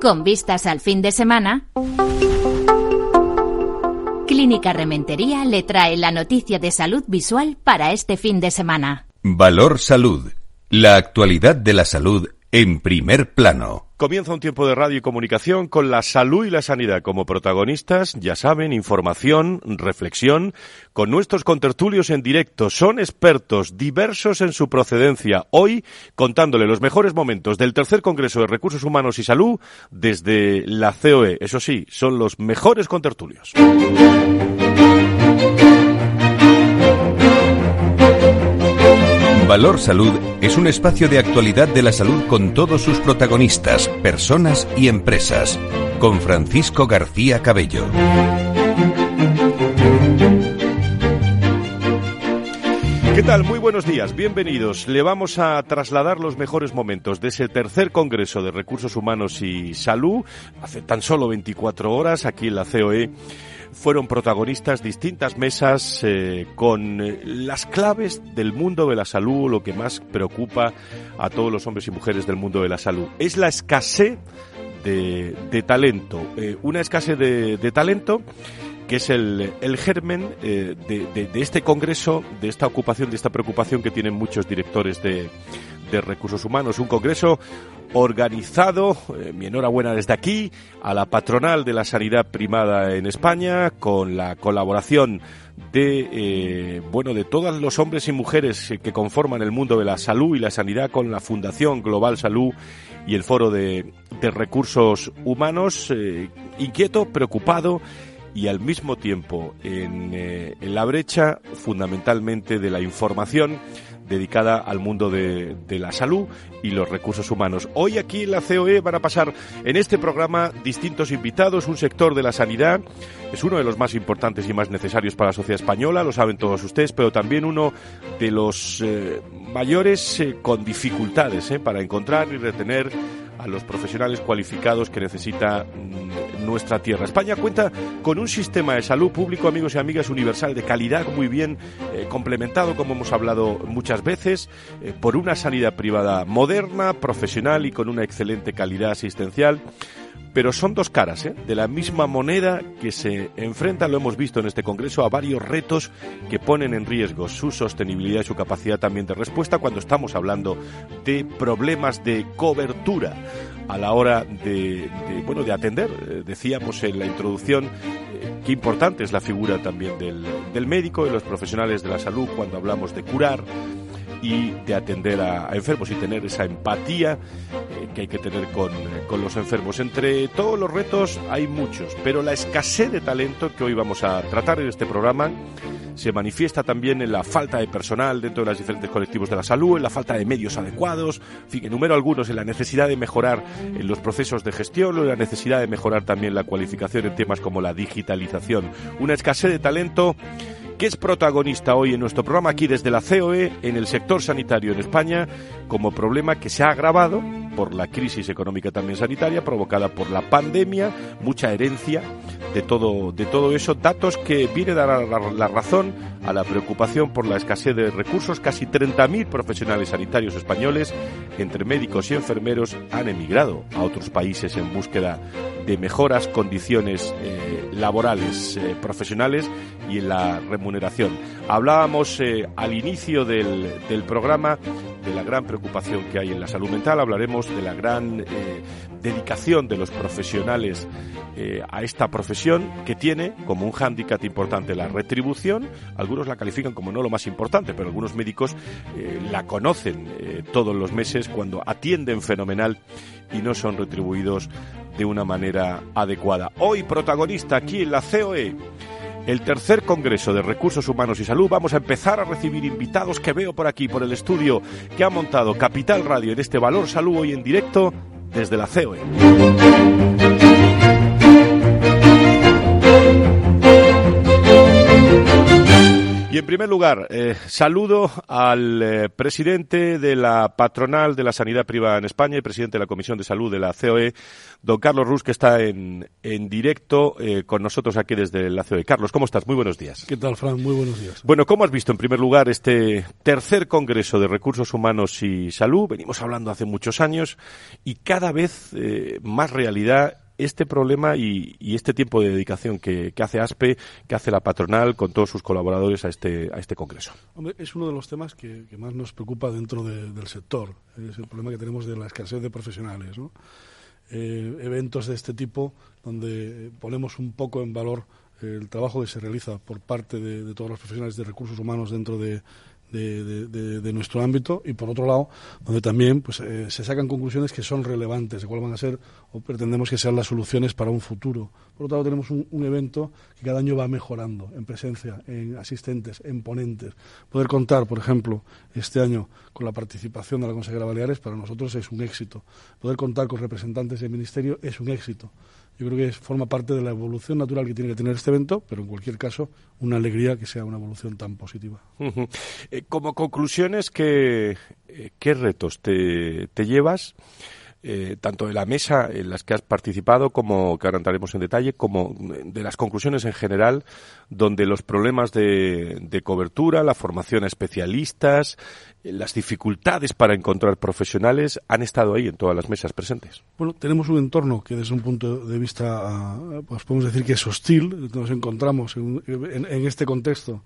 Con vistas al fin de semana, Clínica Rementería le trae la noticia de salud visual para este fin de semana. Valor Salud. La actualidad de la salud en primer plano. Comienza un tiempo de radio y comunicación con la salud y la sanidad como protagonistas, ya saben, información, reflexión, con nuestros contertulios en directo. Son expertos diversos en su procedencia. Hoy contándole los mejores momentos del tercer Congreso de Recursos Humanos y Salud desde la COE. Eso sí, son los mejores contertulios. Valor Salud es un espacio de actualidad de la salud con todos sus protagonistas, personas y empresas. Con Francisco García Cabello. ¿Qué tal? Muy buenos días, bienvenidos. Le vamos a trasladar los mejores momentos de ese tercer Congreso de Recursos Humanos y Salud, hace tan solo 24 horas, aquí en la COE fueron protagonistas distintas mesas eh, con eh, las claves del mundo de la salud, lo que más preocupa a todos los hombres y mujeres del mundo de la salud. Es la escasez de, talento, eh, una escasez de, talento que es el, germen de, de, este congreso, de esta ocupación, de esta preocupación que tienen muchos directores de, recursos humanos. Un congreso organizado, eh, mi enhorabuena desde aquí, a la patronal de la sanidad primada en España, con la colaboración de eh, bueno de todos los hombres y mujeres que conforman el mundo de la salud y la sanidad con la Fundación Global Salud y el Foro de, Recursos Humanos eh, inquieto, preocupado y al mismo tiempo en, en la brecha fundamentalmente de la información dedicada al mundo de, la salud y los recursos humanos. Hoy aquí en la COE van a pasar en este programa distintos invitados, un sector de la sanidad, es uno de los más importantes y más necesarios para la sociedad española, lo saben todos ustedes, pero también uno de los eh, mayores eh, con dificultades eh, para encontrar y retener a los profesionales cualificados que necesita mm, nuestra tierra. España cuenta con un sistema de salud público, amigos y amigas, universal de calidad, muy bien eh, complementado, como hemos hablado muchas veces, eh, por una sanidad privada moderna, profesional y con una excelente calidad asistencial pero son dos caras ¿eh? de la misma moneda que se enfrentan, lo hemos visto en este Congreso, a varios retos que ponen en riesgo su sostenibilidad y su capacidad también de respuesta cuando estamos hablando de problemas de cobertura a la hora de, bueno de atender. Eh, decíamos en la introducción eh, qué importante es la figura también del, del médico, de los profesionales de la salud cuando hablamos de curar y de atender a, enfermos y tener esa empatía eh, que hay que tener con, con, los enfermos. Entre todos los retos hay muchos, pero la escasez de talento que hoy vamos a tratar en este programa se manifiesta también en la falta de personal dentro de los diferentes colectivos de la salud, en la falta de medios adecuados, en fin, enumero algunos, en la necesidad de mejorar en los procesos de gestión, en la necesidad de mejorar también la cualificación en temas como la digitalización. Una escasez de talento que es protagonista hoy en nuestro programa aquí desde la COE en el sector sanitario en España como problema que se ha agravado por la crisis económica también sanitaria provocada por la pandemia, mucha herencia de todo, de todo eso, datos que viene a dar la, razón a la preocupación por la escasez de recursos. Casi 30.000 profesionales sanitarios españoles, entre médicos y enfermeros, han emigrado a otros países en búsqueda de mejoras condiciones eh, laborales, eh, profesionales y en la remuneración. Hablábamos eh, al inicio del, del, programa de la gran preocupación que hay en la salud mental, hablaremos de la gran dedicación de los profesionales a esta profesión que tiene como un hándicap importante la retribución, algunos la califican como no lo más importante, pero algunos médicos la conocen todos los meses cuando atienden fenomenal y no son retribuidos de una manera adecuada. Hoy protagonista aquí en la COE. El tercer Congreso de Recursos Humanos y Salud. Vamos a empezar a recibir invitados que veo por aquí, por el estudio que ha montado Capital Radio en este Valor Salud hoy en directo desde la COE. Y en primer lugar, eh, saludo al eh, presidente de la patronal de la sanidad privada en España y presidente de la Comisión de Salud de la COE, don Carlos Rus, que está en, en directo eh, con nosotros aquí desde la COE. Carlos, ¿cómo estás? Muy buenos días. ¿Qué tal, Fran? Muy buenos días. Bueno, ¿cómo has visto en primer lugar este tercer Congreso de Recursos Humanos y Salud? Venimos hablando hace muchos años y cada vez más realidad este problema y, este tiempo de dedicación que, hace ASPE, que hace la patronal con todos sus colaboradores a este, a este congreso? es uno de los temas que, más nos preocupa dentro del sector. Es el problema que tenemos de la escasez de profesionales. Eh, eventos de este tipo donde ponemos un poco en valor el trabajo que se realiza por parte de todos los profesionales de recursos humanos dentro de, de, nuestro ámbito y por otro lado donde también pues eh, se sacan conclusiones que son relevantes de cuál van a ser o pretendemos que sean las soluciones para un futuro. Por otro lado tenemos un, evento que cada año va mejorando en presencia en asistentes en ponentes. Poder contar por ejemplo este año con la participación de la consejera Baleares para nosotros es un éxito. Poder contar con representantes del ministerio es un éxito yo creo que forma parte de la evolución natural que tiene que tener este evento, pero en cualquier caso, una alegría que sea una evolución tan positiva. Eh, como conclusiones, ¿qué, eh, qué retos te llevas? Eh, tanto de la mesa en las que has participado, como que ahora entraremos en detalle, como de las conclusiones en general, donde los problemas de, de cobertura, la formación a especialistas, eh, las dificultades para encontrar profesionales han estado ahí en todas las mesas presentes. Bueno, tenemos un entorno que desde un punto de vista, ah, pues podemos decir que es hostil. Nos encontramos en, en este contexto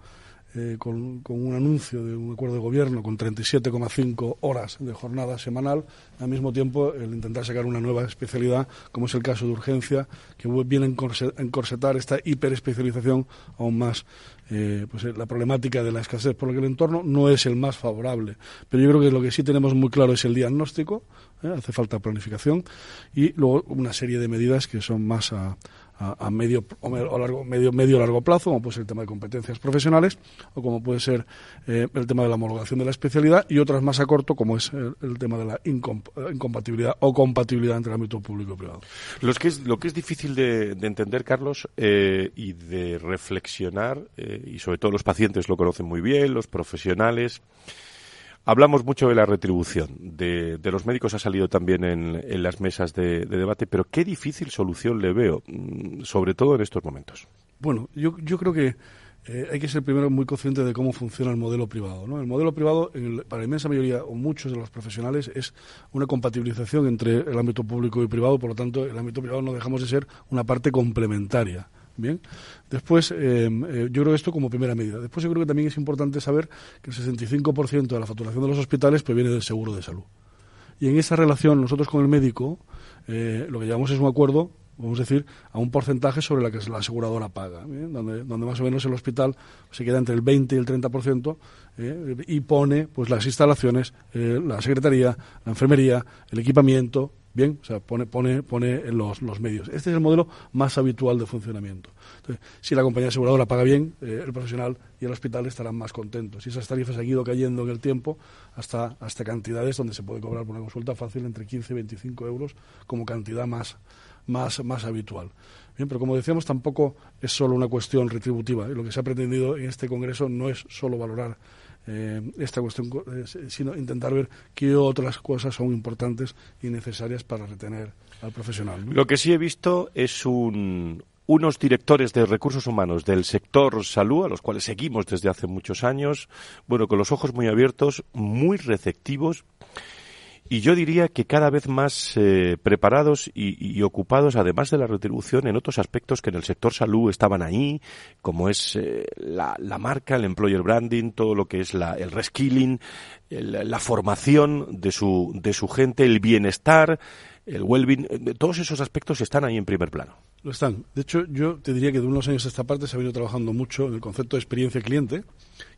eh, con, un anuncio de un acuerdo de gobierno con 37,5 horas de jornada semanal, al mismo tiempo el intentar sacar una nueva especialidad, como es el caso de urgencia, que viene a encorsetar esta hiperespecialización aún más. Eh, pues eh, la problemática de la escasez, por lo que el entorno no es el más favorable. Pero yo creo que lo que sí tenemos muy claro es el diagnóstico, hace falta planificación y luego una serie de medidas que son más a, a, medio o largo medio medio largo plazo como puede ser el tema de competencias profesionales o como puede ser eh, el tema de la homologación de la especialidad y otras más a corto como es el, tema de la incompatibilidad o compatibilidad entre el ámbito público y privado. Que es, lo que es difícil de, entender Carlos eh, y de reflexionar eh, y sobre todo los pacientes lo conocen muy bien los profesionales Hablamos mucho de la retribución de, los médicos, ha salido también en, las mesas de, debate, pero qué difícil solución le veo, mm, sobre todo en estos momentos. Bueno, yo, creo que eh, hay que ser primero muy consciente de cómo funciona el modelo privado. El modelo privado, para la inmensa mayoría o muchos de los profesionales, es una compatibilización entre el ámbito público y privado, por lo tanto, el ámbito privado no dejamos de ser una parte complementaria. Bien. Después, eh, eh, yo creo esto como primera medida. Después, yo creo que también es importante saber que el 65% de la facturación de los hospitales proviene del seguro de salud. Y en esa relación, nosotros con el médico, eh, lo que llevamos es un acuerdo, vamos a decir, a un porcentaje sobre la que la aseguradora paga, donde, donde, más o menos el hospital se queda entre el 20 y el 30% y pone pues las instalaciones, la secretaría, la enfermería, el equipamiento, Bien, o sea, pone, pone, pone los, los medios. Este es el modelo más habitual de funcionamiento. Si la compañía aseguradora paga bien, eh, el profesional y el hospital estarán más contentos. Y esas tarifas han ido cayendo en el tiempo hasta, hasta cantidades donde se puede cobrar por una consulta fácil entre 15 y 25 euros como cantidad más, más, más habitual. Bien, pero como decíamos, tampoco es solo una cuestión retributiva. Lo que se ha pretendido en este Congreso no es solo valorar eh, esta cuestión, eh, sino intentar ver qué otras cosas son importantes y necesarias para retener al profesional. Lo que sí he visto es unos directores de recursos humanos del sector salud, a los cuales seguimos desde hace muchos años, bueno, con los ojos muy abiertos, muy receptivos y yo diría que cada vez más eh, preparados y, ocupados, además de la retribución, en otros aspectos que en el sector salud estaban ahí, como es eh, la, marca, el employer branding, todo lo que es la, el reskilling, la formación de su, de su gente, el bienestar, el well-being, eh, todos esos aspectos están ahí en primer plano. Lo están. De hecho, yo te diría que de unos años a esta parte se ha venido trabajando mucho en el concepto de experiencia cliente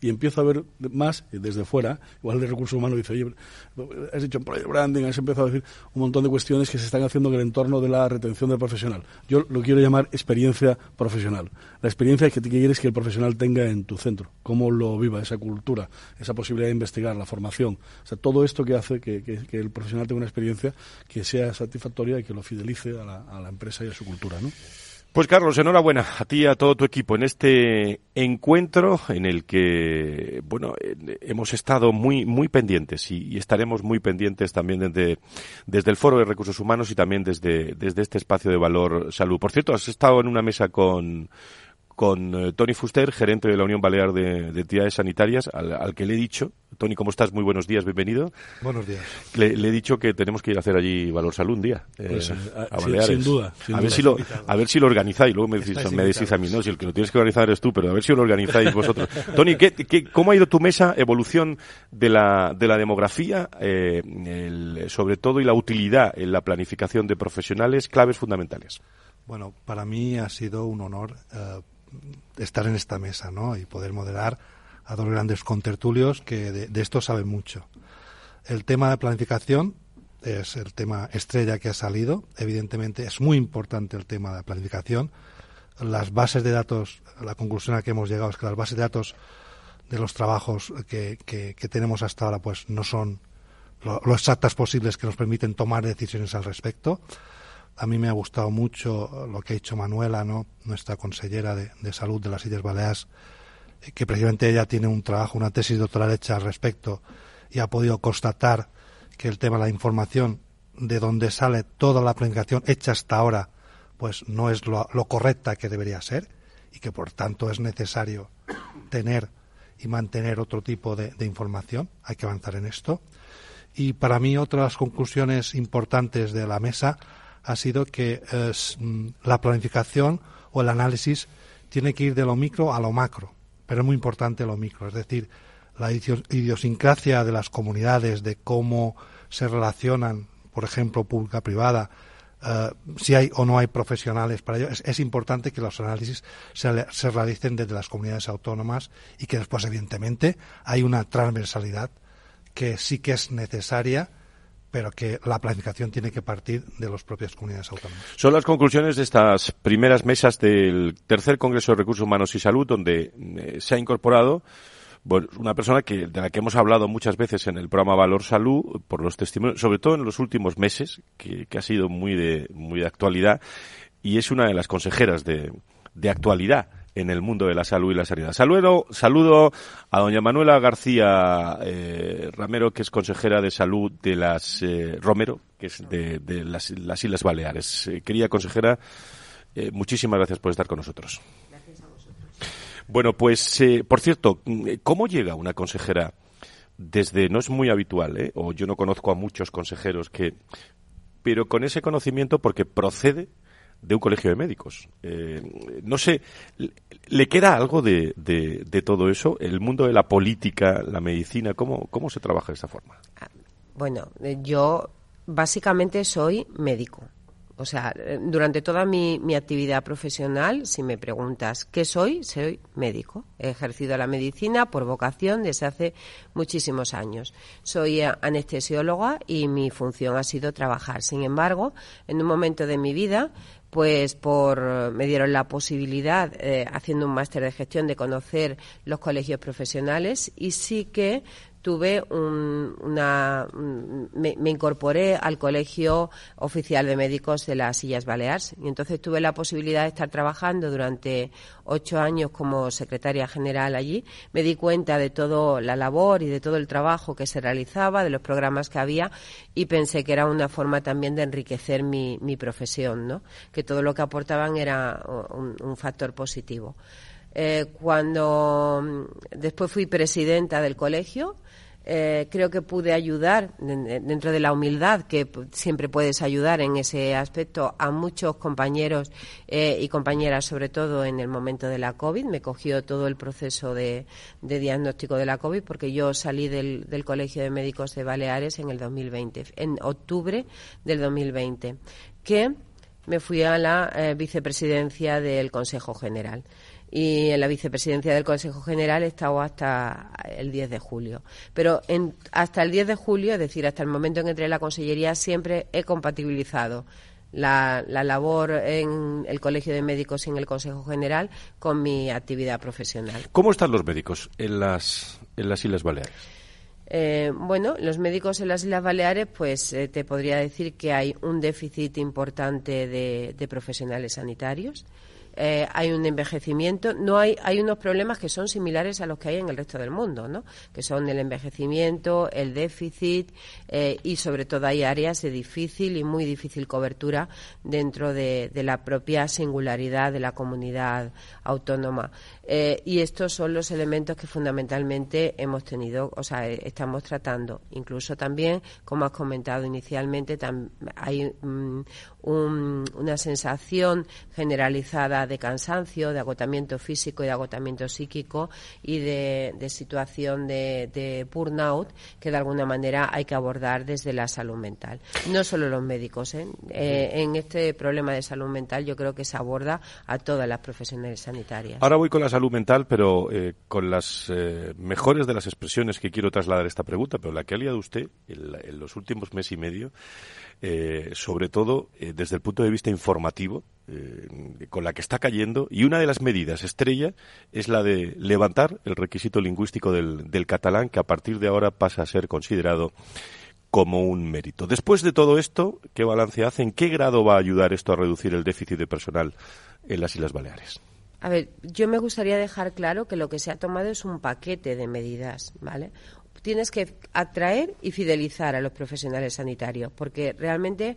y empiezo a ver más desde fuera, igual de recursos humanos dice, oye, has dicho employer branding, has empezado a decir un montón de cuestiones que se están haciendo en el entorno de la retención del profesional. Yo lo quiero llamar experiencia profesional. La experiencia que quieres que el profesional tenga en tu centro, cómo lo viva, esa cultura, esa posibilidad de investigar, la formación, o sea, todo esto que hace que, el profesional tenga una experiencia que sea satisfactoria y que lo fidelice a la, a la empresa y a su cultura, ¿no? Pues Carlos, enhorabuena a ti y a todo tu equipo en este encuentro en el que, bueno, hemos estado muy, muy pendientes y, estaremos muy pendientes también desde, desde el Foro de Recursos Humanos y también desde, desde este espacio de valor salud. Por cierto, has estado en una mesa con, con eh, Tony Fuster, gerente de la Unión Balear de, Entidades Sanitarias, al, que le he dicho, Tony, ¿cómo estás? Muy buenos días, bienvenido. Buenos días. Le, he dicho que tenemos que ir a hacer allí Valor Salud un día. Eh, pues, eh, a, Baleares. Sin, duda. a, Ver si lo, a ver si lo organizáis. Luego me decís, me decís a mí, no, si el que lo tienes que organizar eres tú, pero a ver si lo organizáis vosotros. Tony, ¿qué, qué, cómo ha ido tu mesa? Evolución de la, de la demografía, sobre todo, y la utilidad en la planificación de profesionales, claves fundamentales. Bueno, para mí ha sido un honor estar en esta mesa ¿no? y poder moderar a dos grandes contertulios que de, esto saben mucho. El tema de planificación es el tema estrella que ha salido. Evidentemente es muy importante el tema de planificación. Las bases de datos, la conclusión a la que hemos llegado es que las bases de datos de los trabajos que, tenemos hasta ahora pues no son lo, lo, exactas posibles que nos permiten tomar decisiones al respecto. A mí me ha gustado mucho lo que ha hecho Manuela, ¿no? nuestra consellera de, salud de las Islas Baleares, que precisamente ella tiene un trabajo, una tesis doctoral hecha al respecto y ha podido constatar que el tema de la información de donde sale toda la planificación hecha hasta ahora, pues no es lo, correcta que debería ser y que por tanto es necesario tener y mantener otro tipo de, de información. Hay que avanzar en esto. Y para mí otras conclusiones importantes de la mesa ha sido que mm, la planificación o el análisis tiene que ir de lo micro a lo macro, pero es muy importante lo micro, es decir, la idiosincrasia de las comunidades, de cómo se relacionan, por ejemplo, pública-privada, eh, si hay o no hay profesionales para ello, es, importante que los análisis se, se, realicen desde las comunidades autónomas y que después, evidentemente, hay una transversalidad que sí que es necesaria pero que la planificación tiene que partir de las propias comunidades autónomas. Son las conclusiones de estas primeras mesas del tercer Congreso de Recursos Humanos y Salud, donde eh, se ha incorporado una persona que, de la que hemos hablado muchas veces en el programa Valor Salud, por los testimonios, sobre todo en los últimos meses, que, ha sido muy de, muy de actualidad, y es una de las consejeras de, de actualidad en el mundo de la salud y la sanidad. Saludo, saludo a doña Manuela García eh, Ramero, que es consejera de salud de las eh, Romero, que es de, las, Islas Baleares. Eh, querida consejera, muchísimas gracias por estar con nosotros. Gracias a vosotros. Bueno, pues, por cierto, ¿cómo llega una consejera desde, no es muy habitual, o yo no conozco a muchos consejeros que, pero con ese conocimiento porque procede de un colegio de médicos. Eh, no sé, ¿le queda algo de, de, todo eso? ¿El mundo de la política, la medicina, cómo, cómo se trabaja de esa forma? Ah, bueno, eh, yo básicamente soy médico. O sea, eh, durante toda mi, mi, actividad profesional, si me preguntas qué soy, soy médico. He ejercido la medicina por vocación desde hace muchísimos años. Soy anestesióloga y mi función ha sido trabajar. Sin embargo, en un momento de mi vida pues por me dieron la posibilidad eh, haciendo un máster de gestión de conocer los colegios profesionales y sí que tuve una me, incorporé al colegio oficial de médicos de las Sillas Baleares. Y entonces tuve la posibilidad de estar trabajando durante ocho años como secretaria general allí. Me di cuenta de toda la labor y de todo el trabajo que se realizaba de los programas que había y pensé que era una forma también de enriquecer mi, mi profesión no que todo lo que aportaban era un factor positivo. Eh, cuando mm, después fui presidenta del colegio, eh, creo que pude ayudar, dentro de la humildad que siempre puedes ayudar en ese aspecto, a muchos compañeros eh, y compañeras, sobre todo en el momento de la COVID. Me cogió todo el proceso de, diagnóstico de la COVID porque yo salí del, del, Colegio de Médicos de Baleares en el 2020, en octubre del 2020, que me fui a la vicepresidencia del Consejo General y en la vicepresidencia del Consejo General he estado hasta el 10 de julio. Pero en, hasta el 10 de julio, es decir, hasta el momento en que entré en la Consellería, siempre he compatibilizado la, la, labor en el Colegio de Médicos y en el Consejo General con mi actividad profesional. ¿Cómo están los médicos en las, en las Islas Baleares? Eh, bueno, los médicos en las Islas Baleares, pues eh, te podría decir que hay un déficit importante de profesionales sanitarios. Eh, hay un envejecimiento, no hay, hay unos problemas que son similares a los que hay en el resto del mundo, ¿no? que son el envejecimiento, el déficit eh, y sobre todo hay áreas de difícil y muy difícil cobertura dentro de, la propia singularidad de la comunidad autónoma. Eh, y estos son los elementos que fundamentalmente hemos tenido, o sea, estamos tratando. Incluso también, como has comentado inicialmente, hay mm, una sensación generalizada de cansancio, de agotamiento físico y de agotamiento psíquico y de, situación de, burnout que de alguna manera hay que abordar desde la salud mental. No solo los médicos. ¿eh? Eh, en este problema de salud mental yo creo que se aborda a todas las profesionales sanitarias. Ahora voy con la salud mental, pero eh, con las mejores de las expresiones que quiero trasladar esta pregunta, pero la que ha liado usted en, los últimos mes y medio, sobre todo desde el punto de vista informativo, con la que está cayendo y una de las medidas estrella es la de levantar el requisito lingüístico del, del catalán que a partir de ahora pasa a ser considerado como un mérito. Después de todo esto, ¿qué balance hace? ¿En qué grado va a ayudar esto a reducir el déficit de personal en las Islas Baleares? A ver, yo me gustaría dejar claro que lo que se ha tomado es un paquete de medidas, ¿vale? Tienes que atraer y fidelizar a los profesionales sanitarios, porque realmente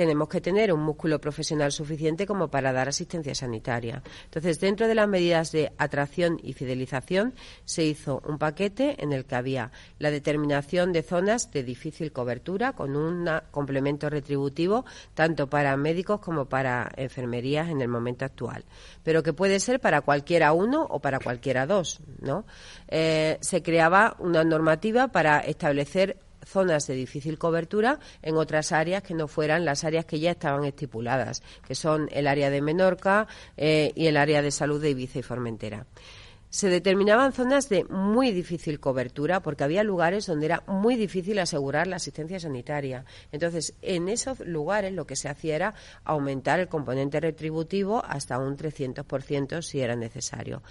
tenemos que tener un músculo profesional suficiente como para dar asistencia sanitaria. Entonces, dentro de las medidas de atracción y fidelización, se hizo un paquete en el que había la determinación de zonas de difícil cobertura con un complemento retributivo tanto para médicos como para enfermerías en el momento actual, pero que puede ser para cualquiera uno o para cualquiera dos, ¿no? Eh, se creaba una normativa para establecer zonas de difícil cobertura en otras áreas que no fueran las áreas que ya estaban estipuladas, que son el área de Menorca eh, y el área de salud de Ibiza y Formentera se determinaban zonas de muy difícil cobertura porque había lugares donde era muy difícil asegurar la asistencia sanitaria. Entonces, en esos lugares lo que se hacía era aumentar el componente retributivo hasta un 300% si era necesario.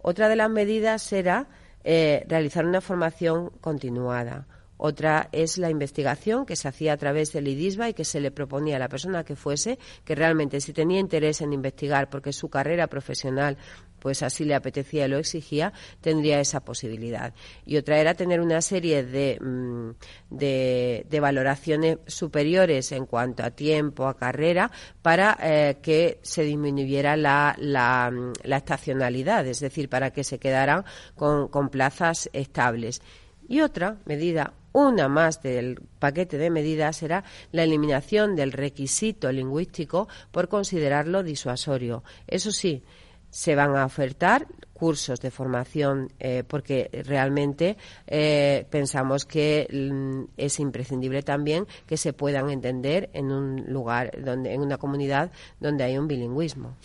Otra de las medidas era eh, realizar una formación continuada otra es la investigación que se hacía a través del IDISBA y que se le proponía a la persona que fuese que realmente si tenía interés en investigar porque su carrera profesional pues así le apetecía y lo exigía, tendría esa posibilidad. Y otra era tener una serie de, mm, de, valoraciones superiores en cuanto a tiempo, a carrera, para eh, que se disminuyera la, la, la, estacionalidad, es decir, para que se quedaran con, con plazas estables. Y otra medida una más del paquete de medidas será la eliminación del requisito lingüístico por considerarlo disuasorio. Eso sí, se van a ofertar cursos de formación eh, porque realmente eh, pensamos que mm, es imprescindible también que se puedan entender en un lugar donde en una comunidad donde hay un bilingüismo.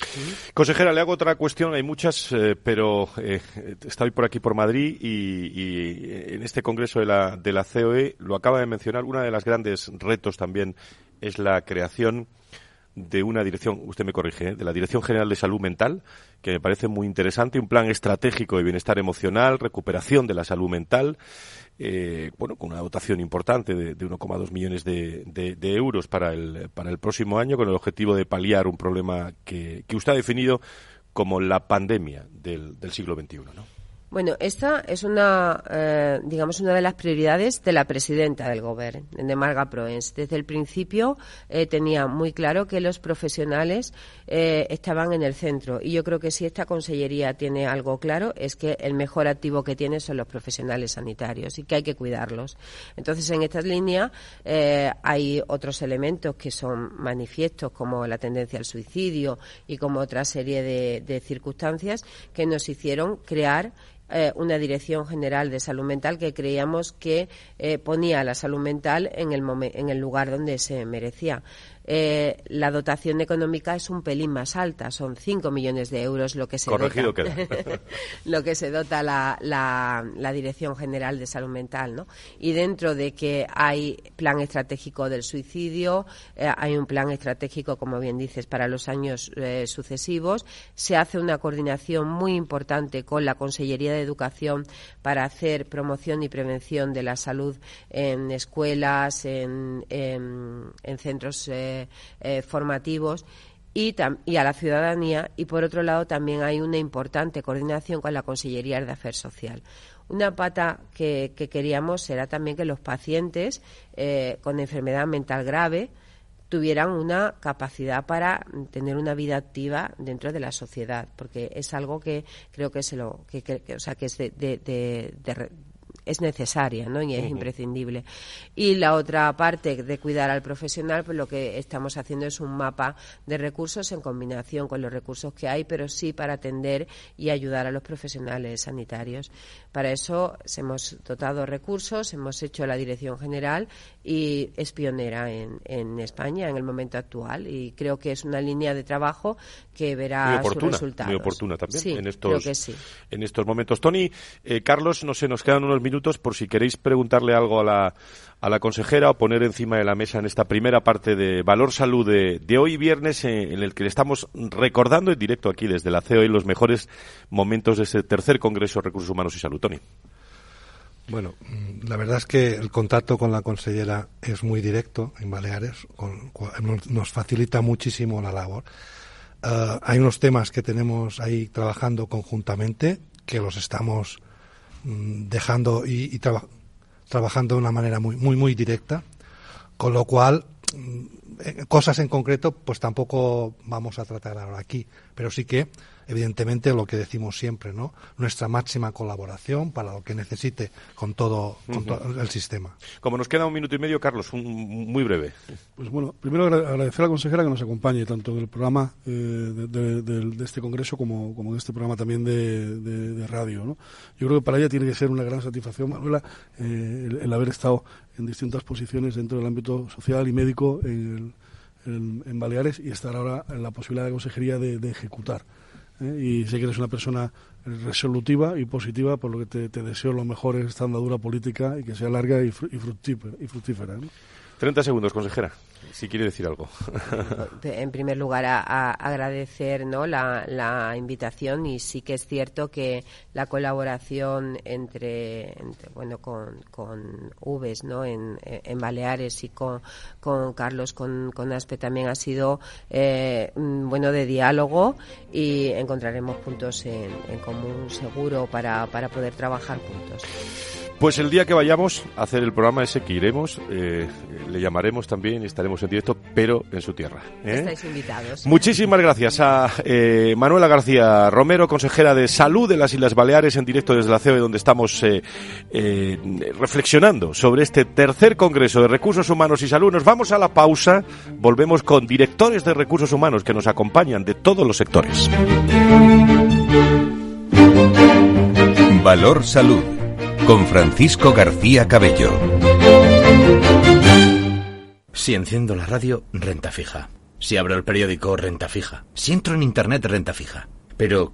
Consejera le hago otra cuestión. Hay muchas eh, pero estoy por aquí por Madrid y, y, en este congreso de la de la COE lo acaba de mencionar. Uno de los grandes retos también es la creación de una dirección, usted me corrige, ¿eh? de la Dirección General de Salud Mental, que me parece muy interesante, un plan estratégico de bienestar emocional, recuperación de la salud mental, eh, bueno, con una dotación importante de, de 1,2 millones de, euros para el, para el próximo año, con el objetivo de paliar un problema que, que usted ha definido como la pandemia del, del siglo XXI, ¿no? Bueno, esta es una, eh, digamos, una de las prioridades de la presidenta del Gobierno, de Marga Proens. Desde el principio eh, tenía muy claro que los profesionales eh, estaban en el centro y yo creo que si esta consellería tiene algo claro es que el mejor activo que tiene son los profesionales sanitarios y que hay que cuidarlos. Entonces, en esta línea hay otros elementos que son manifiestos como la tendencia al suicidio y como otra serie de circunstancias que nos hicieron crear eh, una Dirección General de Salud Mental que creíamos que eh, ponía la salud mental en el, en el lugar donde se merecía. Eh, la dotación económica es un pelín más alta, son 5 millones de euros lo que se Corregido dota, queda. lo que se dota la, la, la Dirección General de Salud Mental, ¿no? Y dentro de que hay plan estratégico del suicidio, eh, hay un plan estratégico, como bien dices, para los años eh, sucesivos, se hace una coordinación muy importante con la Consellería de Educación para hacer promoción y prevención de la salud en escuelas, en, en, en centros eh, eh, formativos y, y a la ciudadanía y por otro lado también hay una importante coordinación con la Consellería de Afers Social. Una pata que, que queríamos era también que los pacientes eh, con enfermedad mental grave tuvieran una capacidad para tener una vida activa dentro de la sociedad, porque es algo que creo que se lo que, o sea que es de, es necesaria ¿no? y es imprescindible. Y la otra parte de cuidar al profesional, pues lo que estamos haciendo es un mapa de recursos en combinación con los recursos que hay, pero sí para atender y ayudar a los profesionales sanitarios. Para eso se hemos dotado recursos, hemos hecho la dirección general y es pionera en, en España en el momento actual y creo que es una línea de trabajo que verá muy sus oportuna, resultados. muy oportuna también Sí, en estos creo que sí. en estos momentos. Tony, eh, Carlos, no sé, nos quedan unos minutos por si queréis preguntarle algo a la a la consejera o poner encima de la mesa en esta primera parte de Valor Salud de, hoy viernes eh, en el que le estamos recordando en directo aquí desde la COE los mejores momentos de ese tercer Congreso de Recursos Humanos y Salud. Tony. Bueno, mm, la verdad es que el contacto con la consellera es muy directo en Baleares, nos, facilita muchísimo la labor. Eh, hay unos temas que tenemos ahí trabajando conjuntamente, que los estamos mm, dejando y, y traba- trabajando de una manera muy, muy, muy directa, con lo cual mm, eh, cosas en concreto pues tampoco vamos a tratar ahora aquí, pero sí que evidentemente lo que decimos siempre, ¿no? Nuestra máxima colaboración para lo que necesite con todo, con todo el sistema. Como nos queda un minuto y medio, Carlos, un, muy breve. Pues bueno, primero agra- agradecer a la consejera que nos acompañe tanto en el programa eh, de, de- del- de este congreso como, como en este programa también de, de- de radio. ¿no? Yo creo que para ella tiene que ser una gran satisfacción, Manuela, eh, el, el haber estado en distintas posiciones dentro del ámbito social y médico en, el- en- en Baleares y estar ahora en la posibilidad de consejería de, de ejecutar. ¿Eh? Y sé que eres una persona resolutiva y positiva, por lo que te, deseo lo mejor en esta andadura política y que sea larga y, fru- y fructífera. Y fructífera ¿no? 30 segundos, consejera, si quiere decir algo. en primer lugar a, agradecer ¿no? la, la invitación y sí que es cierto que la colaboración entre, entre, bueno con, con Uves ¿no? en, en Baleares y con, con Carlos con, con Aspe también ha sido eh, mm, bueno de diálogo y encontraremos puntos en, en común seguro para, para poder trabajar juntos. Pues el día que vayamos a hacer el programa ese que iremos, eh, le llamaremos también y estaremos en directo, pero en su tierra. ¿eh? Estáis invitados. Muchísimas gracias a eh, Manuela García Romero, consejera de Salud de las Islas Baleares, en directo desde la COE, donde estamos eh, eh, reflexionando sobre este tercer Congreso de Recursos Humanos y Salud. Nos vamos a la pausa, volvemos con directores de recursos humanos que nos acompañan de todos los sectores. Valor Salud con Francisco García Cabello. Si enciendo la radio, renta fija. Si abro el periódico, renta fija. Si entro en internet, renta fija. Pero,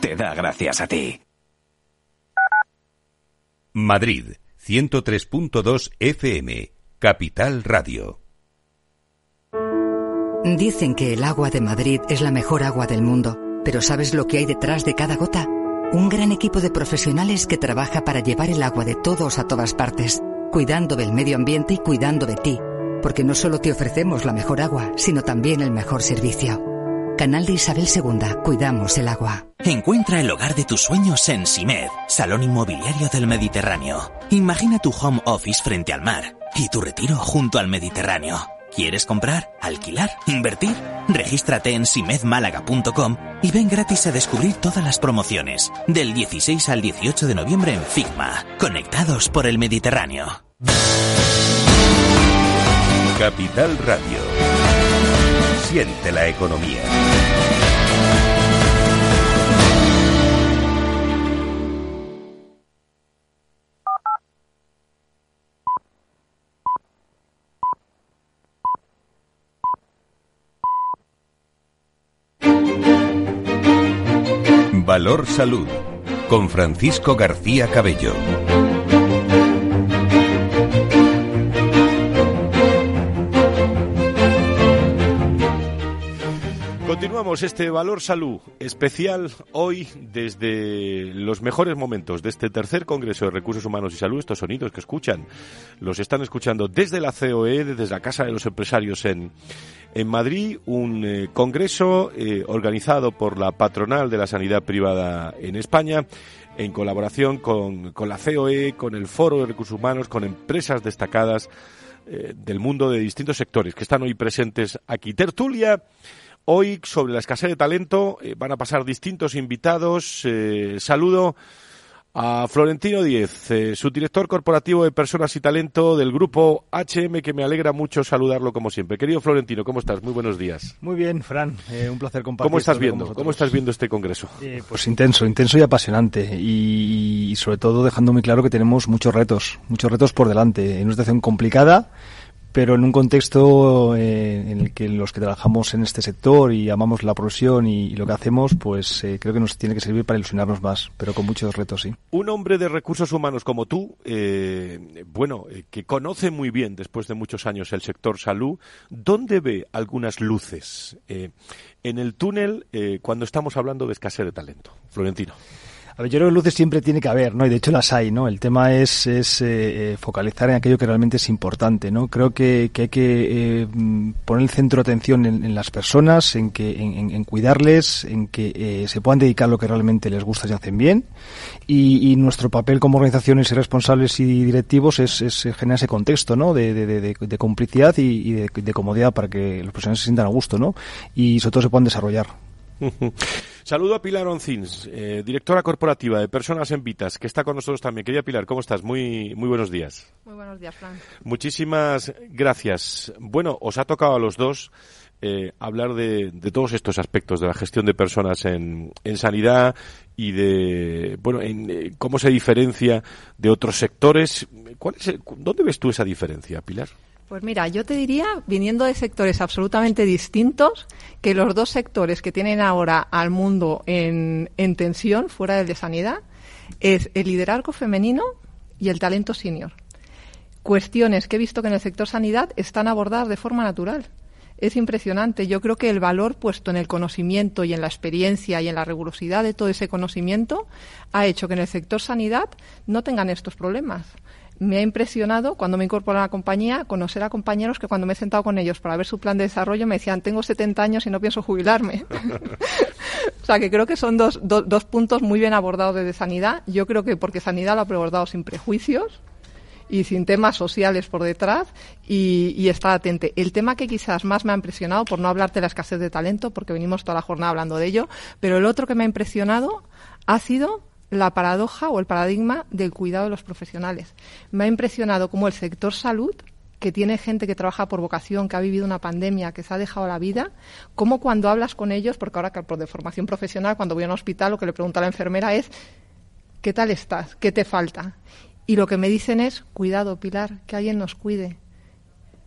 te da gracias a ti. Madrid, 103.2 FM, Capital Radio. Dicen que el agua de Madrid es la mejor agua del mundo, Pero ¿sabes lo que hay detrás de cada gota? Un gran equipo de profesionales que trabaja para llevar el agua de todos a todas partes, cuidando del medio ambiente y cuidando de ti, porque no solo te ofrecemos la mejor agua, sino también el mejor servicio. Canal de Isabel II, cuidamos el agua. Encuentra el hogar de tus sueños en Simed, Salón Inmobiliario del Mediterráneo. Imagina tu home office frente al mar y tu retiro junto al Mediterráneo. ¿Quieres comprar, alquilar, invertir? Regístrate en simedmálaga.com y ven gratis a descubrir todas las promociones del 16 al 18 de noviembre en Figma, conectados por el Mediterráneo. Capital Radio. Siente la economía. Valor Salud con Francisco García Cabello. Continuamos este Valor Salud especial hoy desde los mejores momentos de este tercer Congreso de Recursos Humanos y Salud. Estos sonidos que escuchan los están escuchando desde la COE, desde la Casa de los Empresarios en, en Madrid, un eh, congreso eh, organizado por la patronal de la sanidad privada en España en colaboración con, con la COE, con el Foro de Recursos Humanos, con empresas destacadas eh, del mundo de distintos sectores que están hoy presentes aquí. Tertulia Hoy, sobre la escasez de talento, eh, van a pasar distintos invitados. Eh, saludo a Florentino Díez, eh, su director corporativo de personas y talento del grupo HM, que me alegra mucho saludarlo como siempre. Querido Florentino, ¿cómo estás? Muy buenos días. Muy bien, Fran, un placer compartir. ¿Cómo estás viendo? ¿Cómo estás viendo este congreso? pues intenso, intenso y apasionante, y, y, sobre todo dejando muy claro que tenemos muchos retos, muchos retos por delante, en una situación complicada pero en un contexto eh, en el que los que trabajamos en este sector y amamos la profesión y, lo que hacemos, pues eh, creo que nos tiene que servir para ilusionarnos más, pero con muchos retos, sí. Un hombre de recursos humanos como tú, eh, bueno, que conoce muy bien después de muchos años el sector salud, ¿dónde ve algunas luces en el túnel cuando estamos hablando de escasez de talento? Florentino. A ver, yo creo que luces siempre tiene que haber, ¿no? Y de hecho las hay, ¿no? El tema es, es eh, eh, focalizar en aquello que realmente es importante, ¿no? Creo que, que hay que eh, poner el centro de atención en, las personas, en que en, en cuidarles, en que se puedan dedicar a lo que realmente les gusta y hacen bien. Y, y nuestro papel como organizaciones y responsables y directivos es, es generar ese contexto, ¿no? De, de, de, de complicidad y, y de, comodidad para que los profesionales se sientan a gusto, ¿no? Y sobre todo se puedan desarrollar. Saludo a Pilar Oncins, eh, directora corporativa de Personas en Vitas, que está con nosotros también. Querida Pilar, ¿cómo estás? Muy, muy buenos días. Muy buenos días, Fran. Muchísimas gracias. Bueno, os ha tocado a los dos eh, hablar de, todos estos aspectos de la gestión de personas en, sanidad y de, bueno, en, eh, cómo se diferencia de otros sectores. ¿Cuál es ¿Dónde ves tú esa diferencia, Pilar? Pues mira, yo te diría, viniendo de sectores absolutamente distintos, que los dos sectores que tienen ahora al mundo en, tensión, fuera del de sanidad, es el liderazgo femenino y el talento senior. Cuestiones que he visto que en el sector sanidad están abordadas de forma natural. Es impresionante. Yo creo que el valor puesto en el conocimiento y en la experiencia y en la rigurosidad de todo ese conocimiento ha hecho que en el sector sanidad no tengan estos problemas me ha impresionado cuando me incorporé a la compañía conocer a compañeros que cuando me he sentado con ellos para ver su plan de desarrollo me decían tengo 70 años y no pienso jubilarme. o sea que creo que son dos, dos puntos muy bien abordados desde sanidad. Yo creo que porque sanidad lo ha abordado sin prejuicios y sin temas sociales por detrás y, y está atente. El tema que quizás más me ha impresionado, por no hablarte de la escasez de talento, porque venimos toda la jornada hablando de ello, pero el otro que me ha impresionado ha sido la paradoja o el paradigma del cuidado de los profesionales. Me ha impresionado cómo el sector salud que tiene gente que trabaja por vocación, que ha vivido una pandemia, que se ha dejado la vida, cómo cuando hablas con ellos, porque ahora por de formación profesional, cuando voy a un hospital, lo que le pregunta a la enfermera es ¿qué tal estás? ¿Qué te falta? Y lo que me dicen es, cuidado, Pilar, que alguien nos cuide,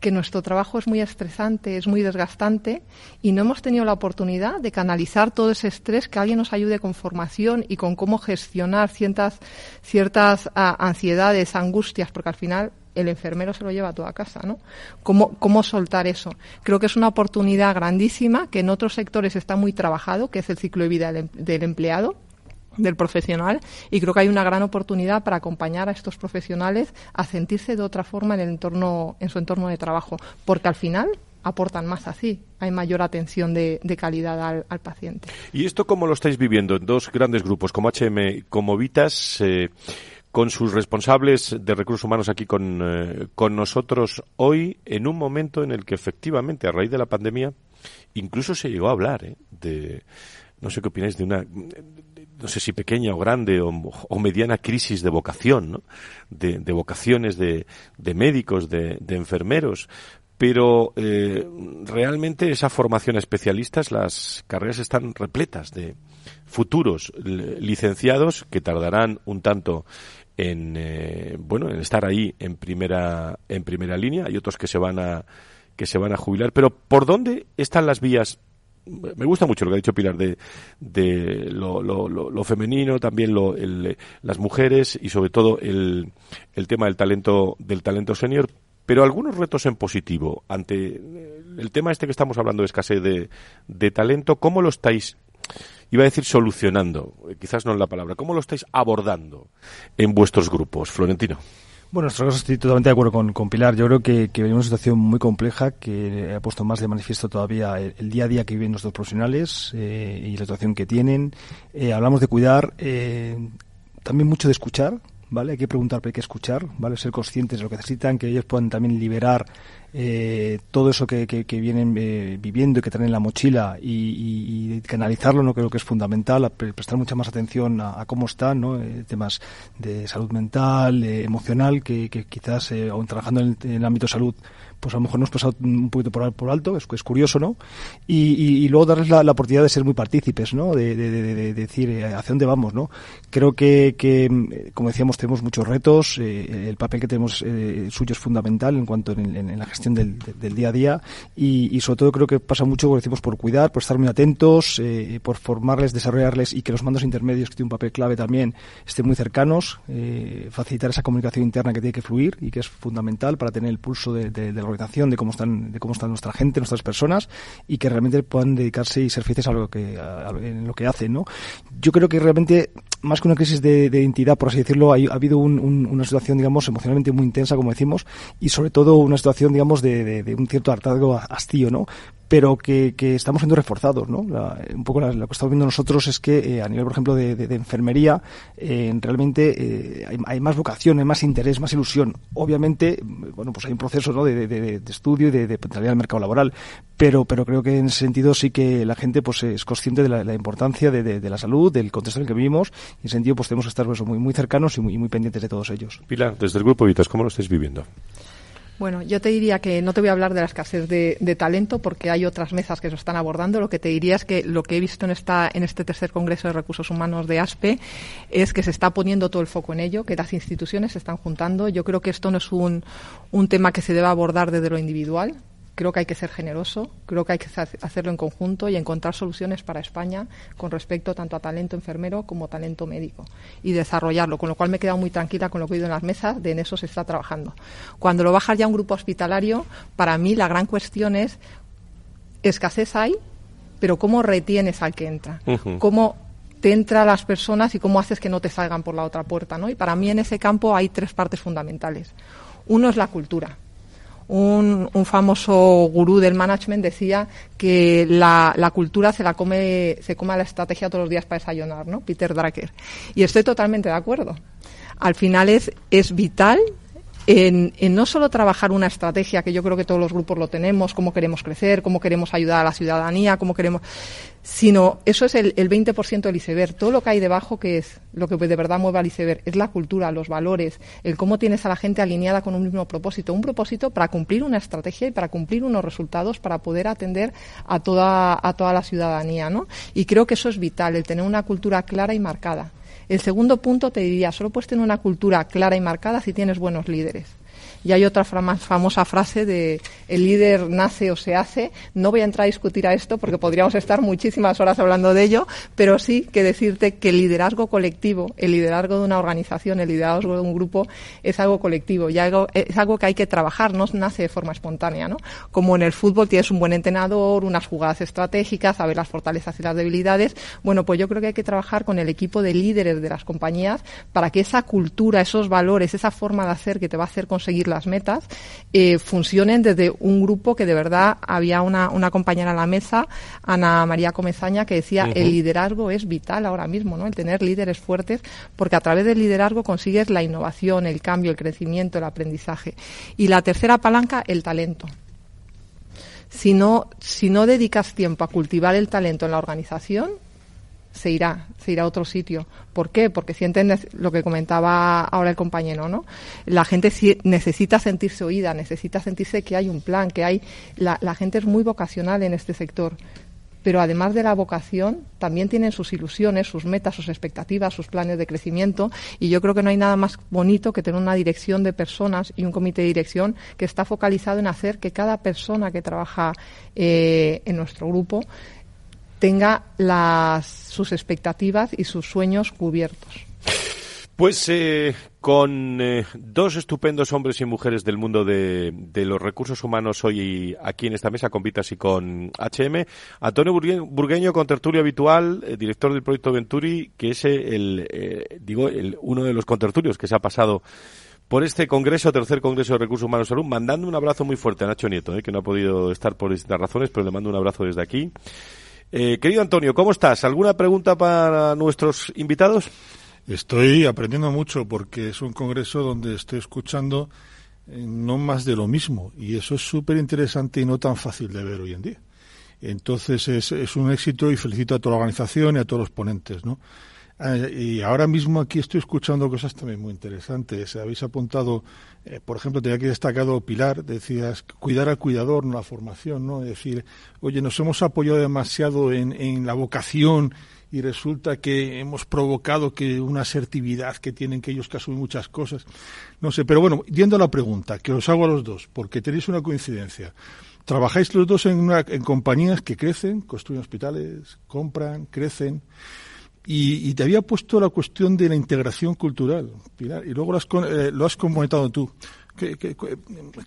que nuestro trabajo es muy estresante, es muy desgastante y no hemos tenido la oportunidad de canalizar todo ese estrés, que alguien nos ayude con formación y con cómo gestionar ciertas, ciertas ah, ansiedades, angustias, porque al final el enfermero se lo lleva a toda casa, ¿no? ¿Cómo, ¿Cómo soltar eso? Creo que es una oportunidad grandísima que en otros sectores está muy trabajado, que es el ciclo de vida del, em, del empleado, del profesional y creo que hay una gran oportunidad para acompañar a estos profesionales a sentirse de otra forma en el entorno en su entorno de trabajo porque al final aportan más así hay mayor atención de, calidad al, paciente. Y esto cómo lo estáis viviendo en dos grandes grupos como HM como Vitas eh, con sus responsables de recursos humanos aquí con, eh, con nosotros hoy en un momento en el que efectivamente a raíz de la pandemia incluso se llegó a hablar eh, de no sé qué opináis de una no sé si pequeña o grande o, mediana crisis de vocación, ¿no? de, vocaciones de, médicos, de, enfermeros, pero eh, realmente esa formación a especialistas, las carreras están repletas de futuros licenciados que tardarán un tanto en eh, bueno en estar ahí en primera en primera línea. Hay otros que se van a que se van a jubilar. Pero por dónde están las vías me gusta mucho lo que ha dicho Pilar de, de lo, lo, femenino, también el, las mujeres y sobre todo el, el tema del talento del talento senior, pero algunos retos en positivo ante el tema este que estamos hablando de escasez de, de talento, ¿cómo lo estáis iba a decir solucionando, quizás no es la palabra, ¿cómo lo estáis abordando en vuestros grupos, Florentino? Bueno, en estoy totalmente de acuerdo con, Pilar. Yo creo que, que venimos una situación muy compleja que ha puesto más de manifiesto todavía el, día a día que viven nuestros profesionales eh, y la situación que tienen. Eh, hablamos de cuidar, eh, también mucho de escuchar, ¿vale? Hay que preguntar, pero hay que escuchar, ¿vale? Ser conscientes de lo que necesitan, que ellos puedan también liberar eh, todo eso que, que, vienen eh, viviendo y que traen en la mochila y, y, canalizarlo no creo que es fundamental, prestar mucha más atención a, cómo están, ¿no? Eh, temas de salud mental, emocional, que, que quizás aún trabajando en el, ámbito de salud pues a lo mejor nos pasado un poquito por, por alto, es, es curioso, ¿no? Y, y, luego darles la, oportunidad de ser muy partícipes, ¿no? De, de, de, decir hacia dónde vamos, ¿no? Creo que, que como decíamos, tenemos muchos retos, el papel que tenemos suyo es fundamental en cuanto en, en la gestión del, día a día y, sobre todo creo que pasa mucho, como decimos, por cuidar, por estar muy atentos, eh, por formarles, desarrollarles y que los mandos intermedios, que tienen un papel clave también, estén muy cercanos, eh, facilitar esa comunicación interna que tiene que fluir y que es fundamental para tener el pulso de, la organización, de cómo están, de cómo está nuestra gente, nuestras personas y que realmente puedan dedicarse y ser fieles a lo que, en lo que hacen, ¿no? Yo creo que realmente más que una crisis de, identidad, por así decirlo, ha, habido una situación, digamos, emocionalmente muy intensa, como decimos, y sobre todo una situación, digamos, de, de un cierto hartazgo hastío, ¿no? Pero que, que estamos siendo reforzados, ¿no? un poco lo que estamos viendo nosotros es que eh, a nivel, por ejemplo, de, de, enfermería, eh, realmente eh, hay, más vocación, hay más interés, más ilusión. Obviamente, bueno, pues hay un proceso ¿no? de, de, estudio y de, de al mercado laboral, pero, pero creo que en ese sentido sí que la gente pues es consciente de la, importancia de, la salud, del contexto en el que vivimos, y en ese sentido pues tenemos que estar pues, muy, muy cercanos y muy, muy pendientes de todos ellos. Pilar, desde el Grupo Vitas, ¿cómo lo estáis viviendo? Bueno, yo te diría que no te voy a hablar de la escasez de, talento porque hay otras mesas que se están abordando. Lo que te diría es que lo que he visto en, esta, en este tercer Congreso de Recursos Humanos de ASPE es que se está poniendo todo el foco en ello, que las instituciones se están juntando. Yo creo que esto no es un, un tema que se deba abordar desde lo individual, creo que hay que ser generoso, creo que hay que hacerlo en conjunto y encontrar soluciones para España con respecto tanto a talento enfermero como talento médico y desarrollarlo, con lo cual me he quedado muy tranquila con lo que he oído en las mesas, de en eso se está trabajando. Cuando lo bajas ya a un grupo hospitalario, para mí la gran cuestión es escasez hay, pero cómo retienes al que entra, cómo te entra a las personas y cómo haces que no te salgan por la otra puerta, ¿no? Y para mí en ese campo hay tres partes fundamentales. Uno es la cultura un, un, famoso gurú del management decía que la, la, cultura se la come, se come la estrategia todos los días para desayunar, ¿no? Peter Drucker. Y estoy totalmente de acuerdo. Al final es, es vital en, no solo trabajar una estrategia, que yo creo que todos los grupos lo tenemos, cómo queremos crecer, cómo queremos ayudar a la ciudadanía, cómo queremos, sino eso es el, el 20% del iceberg. Todo lo que hay debajo, que es lo que de verdad mueve al iceberg, es la cultura, los valores, el cómo tienes a la gente alineada con un mismo propósito. Un propósito para cumplir una estrategia y para cumplir unos resultados para poder atender a toda, a toda la ciudadanía, ¿no? Y creo que eso es vital, el tener una cultura clara y marcada. El segundo punto te diría, solo puedes tener una cultura clara y marcada si tienes buenos líderes. Y hay otra famosa frase de el líder nace o se hace. No voy a entrar a discutir a esto porque podríamos estar muchísimas horas hablando de ello, pero sí que decirte que el liderazgo colectivo, el liderazgo de una organización, el liderazgo de un grupo es algo colectivo y algo, es algo que hay que trabajar, no nace de forma espontánea, ¿no? Como en el fútbol tienes un buen entrenador, unas jugadas estratégicas, saber las fortalezas y las debilidades. Bueno, pues yo creo que hay que trabajar con el equipo de líderes de las compañías para que esa cultura, esos valores, esa forma de hacer que te va a hacer conseguir las metas, eh, funcionen desde un grupo que de verdad había una, una compañera en la mesa, Ana María Comezaña, que decía el liderazgo es vital ahora mismo, ¿no? El tener líderes fuertes, porque a través del liderazgo consigues la innovación, el cambio, el crecimiento, el aprendizaje. Y la tercera palanca, el talento. Si no, si no dedicas tiempo a cultivar el talento en la organización, se irá, se irá a otro sitio. ¿Por qué? Porque sienten lo que comentaba ahora el compañero, ¿no? La gente necesita sentirse oída, necesita sentirse que hay un plan, que hay, la, gente es muy vocacional en este sector. Pero además de la vocación, también tienen sus ilusiones, sus metas, sus expectativas, sus planes de crecimiento. Y yo creo que no hay nada más bonito que tener una dirección de personas y un comité de dirección que está focalizado en hacer que cada persona que trabaja eh, en nuestro grupo tenga las, sus expectativas y sus sueños cubiertos. Pues eh, con eh, dos estupendos hombres y mujeres del mundo de, los recursos humanos hoy aquí en esta mesa con Vitas y con HM. Antonio Burgueño, con tertulio habitual, eh, director del proyecto Venturi, que es el, digo, el, uno de los contertulios que se ha pasado por este congreso, tercer congreso de recursos humanos salud, mandando un abrazo muy fuerte a Nacho Nieto, que no ha podido estar por distintas razones, pero le mando un abrazo desde aquí. Eh, querido Antonio, ¿cómo estás? ¿Alguna pregunta para nuestros invitados? Estoy aprendiendo mucho porque es un congreso donde estoy escuchando eh, no más de lo mismo y eso es súper interesante y no tan fácil de ver hoy en día. Entonces es, es, un éxito y felicito a toda la organización y a todos los ponentes, ¿no? Eh, y ahora mismo aquí estoy escuchando cosas también muy interesantes. Habéis apuntado, eh, por ejemplo, tenía aquí destacado Pilar, decías, cuidar al cuidador, no la formación, ¿no? Es decir, oye, nos hemos apoyado demasiado en, en la vocación y resulta que hemos provocado que una asertividad que tienen que ellos que asumen muchas cosas. No sé, pero bueno, yendo a la pregunta, que os hago a los dos, porque tenéis una coincidencia. Trabajáis los dos en, una, en compañías que crecen, construyen hospitales, compran, crecen. Y, te había puesto la cuestión de la integración cultural, Pilar, y luego lo has, eh, lo has comentado tú. Que, que,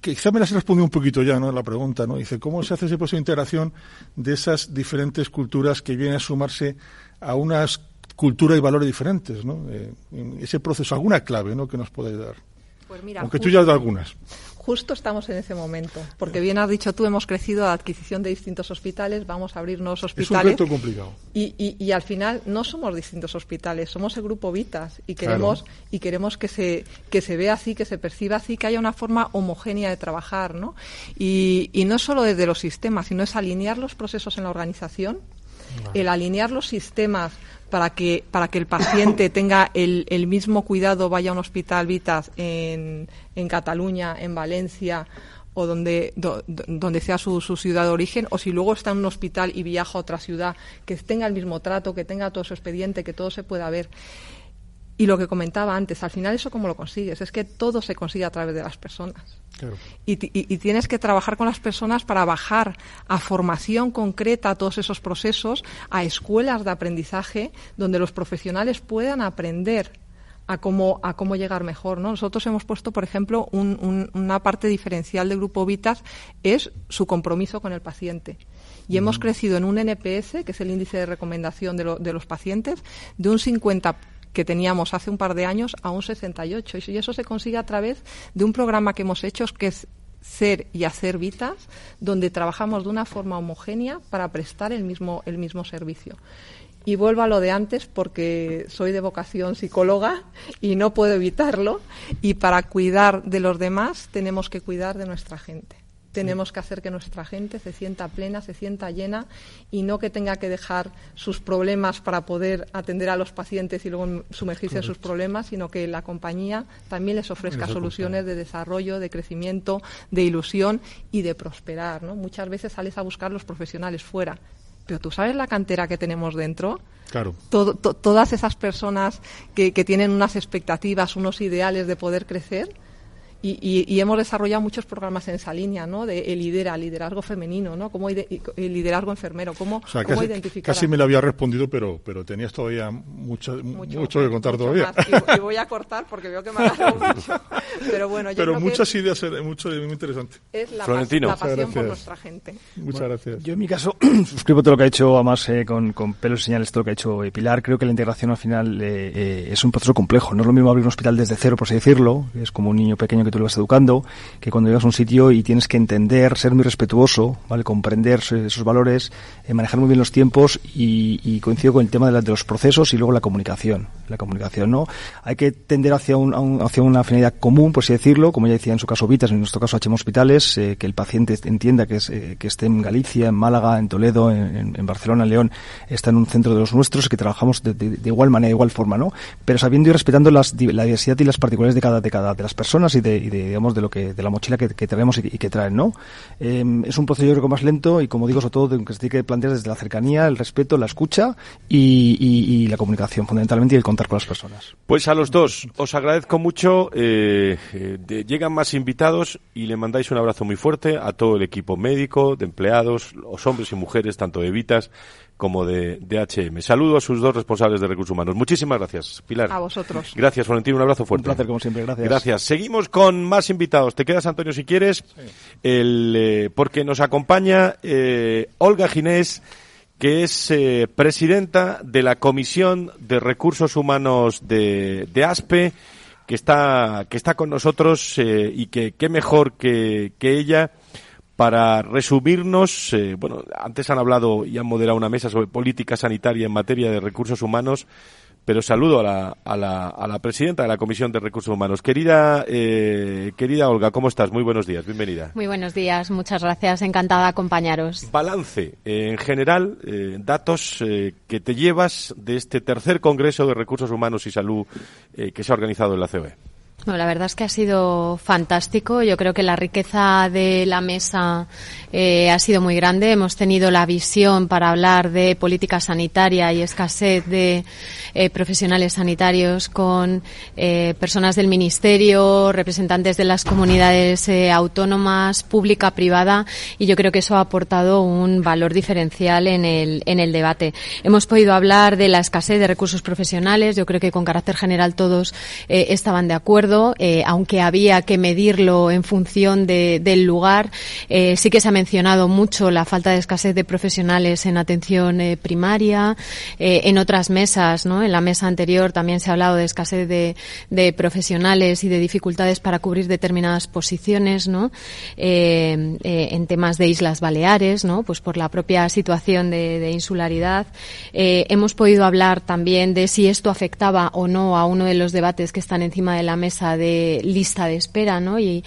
quizá me las has respondido un poquito ya, ¿no? La pregunta, ¿no? Dice, ¿cómo se hace ese proceso de integración de esas diferentes culturas que vienen a sumarse a unas culturas y valores diferentes, ¿no? Eh, ese proceso, alguna clave, ¿no? Que nos puede dar. Pues mira, Aunque tú ya has dado algunas justo estamos en ese momento, porque bien has dicho tú, hemos crecido a adquisición de distintos hospitales, vamos a abrir nuevos hospitales. Es un reto complicado. Y, y, al final no somos distintos hospitales, somos el grupo Vitas y queremos y queremos que se que se vea así, que se perciba así, que haya una forma homogénea de trabajar, ¿no? Y, y no solo desde los sistemas, sino es alinear los procesos en la organización, el alinear los sistemas para que, para que el paciente tenga el, el mismo cuidado, vaya a un hospital Vitas en, en Cataluña, en Valencia o donde, donde sea su, su, ciudad de origen, o si luego está en un hospital y viaja a otra ciudad, que tenga el mismo trato, que tenga todo su expediente, que todo se pueda ver. Y lo que comentaba antes, al final eso cómo lo consigues, es que todo se consigue a través de las personas. Y, tienes que trabajar con las personas para bajar a formación concreta a todos esos procesos, a escuelas de aprendizaje donde los profesionales puedan aprender a cómo, a cómo llegar mejor. ¿no? Nosotros hemos puesto, por ejemplo, una parte diferencial del Grupo Vitas es su compromiso con el paciente. Y hemos crecido en un NPS, que es el índice de recomendación de, de los pacientes, de un 50 que teníamos hace un par de años a un 68. Y eso se consigue a través de un programa que hemos hecho que es ser y hacer vitas, donde trabajamos de una forma homogénea para prestar el mismo, el mismo servicio. Y vuelvo a lo de antes porque soy de vocación psicóloga y no puedo evitarlo. Y para cuidar de los demás tenemos que cuidar de nuestra gente. Tenemos que hacer que nuestra gente se sienta plena, se sienta llena y no que tenga que dejar sus problemas para poder atender a los pacientes y luego sumergirse en sus problemas, sino que la compañía también les ofrezca soluciones de desarrollo, de crecimiento, de ilusión y de prosperar. ¿no? Muchas veces sales a buscar los profesionales fuera, pero tú sabes la cantera que tenemos dentro. Claro. todas esas personas que, que tienen unas expectativas, unos ideales de poder crecer y, y, hemos desarrollado muchos programas en esa línea, ¿no? De lidera, liderazgo femenino, ¿no? Cómo el liderazgo enfermero, cómo, cómo casi, identificar. Casi me lo había respondido, pero, pero tenías todavía mucho, mucho, que contar todavía. Y, voy a cortar porque veo que me ha dado mucho. Pero bueno, yo Pero muchas ideas, eh, mucho muy interesante. Es la, la pasión por nuestra gente. Muchas gracias. Yo en mi caso suscribo todo lo que ha hecho, además eh, con, con pelos y señales, todo lo que ha hecho eh, Pilar. Creo que la integración al final es un proceso complejo. No es lo mismo abrir un hospital desde cero, por así decirlo. Es como un niño pequeño que tú le vas educando, que cuando llegas a un sitio y tienes que entender, ser muy respetuoso, ¿vale? comprender esos valores, eh, manejar muy bien los tiempos y, coincido con el tema de, los procesos y luego la comunicación. La comunicación, ¿no? Hay que tender hacia, un, hacia una finalidad común, por así decirlo, como ya decía en su caso Vitas, en nuestro caso HM Hospitales, eh, que el paciente entienda que, es, eh, que esté en Galicia, en Málaga, en Toledo, en, Barcelona, en León, está en un centro de los nuestros y que trabajamos de, igual manera, de igual forma, ¿no? Pero sabiendo y respetando las, la diversidad y las particularidades de cada, de cada de las personas y de, digamos de lo que de la mochila que, tenemos y, que traen, ¿no? es un proceso yo más lento y como digo sobre todo que se tiene que plantear desde la cercanía, el respeto, la escucha y, la comunicación fundamentalmente y el contar con las personas. Pues a los dos os agradezco mucho. Eh, eh, llegan más invitados y le mandáis un abrazo muy fuerte a todo el equipo médico, de empleados, los hombres y mujeres, tanto de Vitas como de, HM. Saludo a sus dos responsables de recursos humanos. Muchísimas gracias, Pilar. A vosotros. Gracias, Florentino. Un abrazo fuerte. Un placer, como siempre. Gracias. Gracias. Seguimos con más invitados. Te quedas, Antonio, si quieres, el, eh, porque nos acompaña eh, Olga Ginés, que es eh, presidenta de la Comisión de Recursos Humanos de, de ASPE, que está, que está con nosotros y que qué mejor que, que ella para resumirnos, eh, bueno, antes han hablado y han moderado una mesa sobre política sanitaria en materia de recursos humanos, pero saludo a la, a la, a la presidenta de la Comisión de Recursos Humanos. Querida, eh, querida Olga, ¿cómo estás? Muy buenos días, bienvenida. Muy buenos días, muchas gracias, encantada de acompañaros. Balance, eh, en general, datos que te llevas de este tercer Congreso de Recursos Humanos y Salud que se ha organizado en la COE. Bueno, la verdad es que ha sido fantástico. Yo creo que la riqueza de la mesa eh, ha sido muy grande. Hemos tenido la visión para hablar de política sanitaria y escasez de eh, profesionales sanitarios con eh, personas del Ministerio, representantes de las comunidades autónomas, pública, privada, y yo creo que eso ha aportado un valor diferencial en el, en el debate. Hemos podido hablar de la escasez de recursos profesionales. Yo creo que con carácter general todos estaban de acuerdo eh, aunque había que medirlo en función del lugar. Eh, sí que se ha mencionado mucho la falta de escasez de profesionales en atención eh, primaria. en otras mesas, ¿no? En la mesa anterior también se ha hablado de escasez de, profesionales y de dificultades para cubrir determinadas posiciones, en temas de Islas Baleares. Pues por la propia situación de insularidad. hemos podido hablar también de si esto afectaba o no a uno de los debates que están encima de la mesa de lista de espera, ¿no? Y,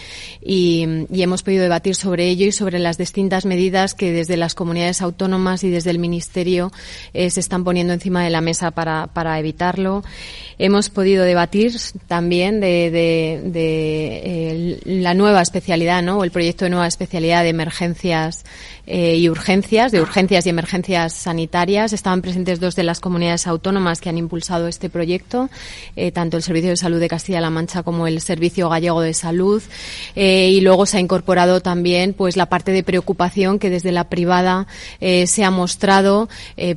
hemos podido debatir sobre ello y sobre las distintas medidas que desde las comunidades autónomas y desde el Ministerio eh, se están poniendo encima de la mesa para, para evitarlo. Hemos podido debatir también de, la nueva especialidad, ¿no? O el proyecto de nueva especialidad de emergencias eh, y urgencias, de urgencias y emergencias sanitarias. Estaban presentes dos de las comunidades autónomas que han impulsado este proyecto, eh, tanto el Servicio de Salud de Castilla-La Mancha como el Servicio Gallego de Salud. Eh, y luego se ha incorporado también, pues, la parte de preocupación que desde la privada se ha mostrado,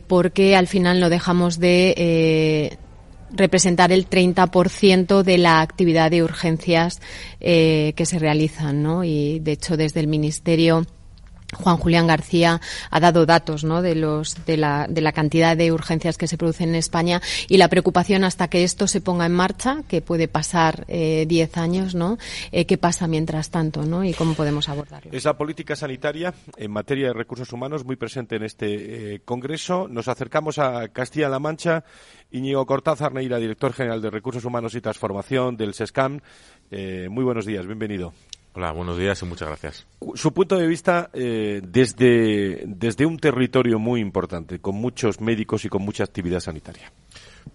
porque al final no dejamos de representar el 30% de la actividad de urgencias eh, que se realizan, ¿no? Y de hecho desde el Ministerio Juan Julián García ha dado datos ¿no? de, los, de, la, de la cantidad de urgencias que se producen en España y la preocupación hasta que esto se ponga en marcha, que puede pasar 10 eh, años, ¿no? Eh, ¿Qué pasa mientras tanto y cómo podemos abordarlo? Esa política sanitaria en materia de recursos humanos muy presente en este eh, Congreso. Nos acercamos a Castilla-La Mancha. Íñigo Cortázar Neira, director general de Recursos Humanos y Transformación del SESCAM. muy buenos días, bienvenido. Hola, buenos días y muchas gracias. Su punto de vista eh, desde, desde un territorio muy importante, con muchos médicos y con mucha actividad sanitaria.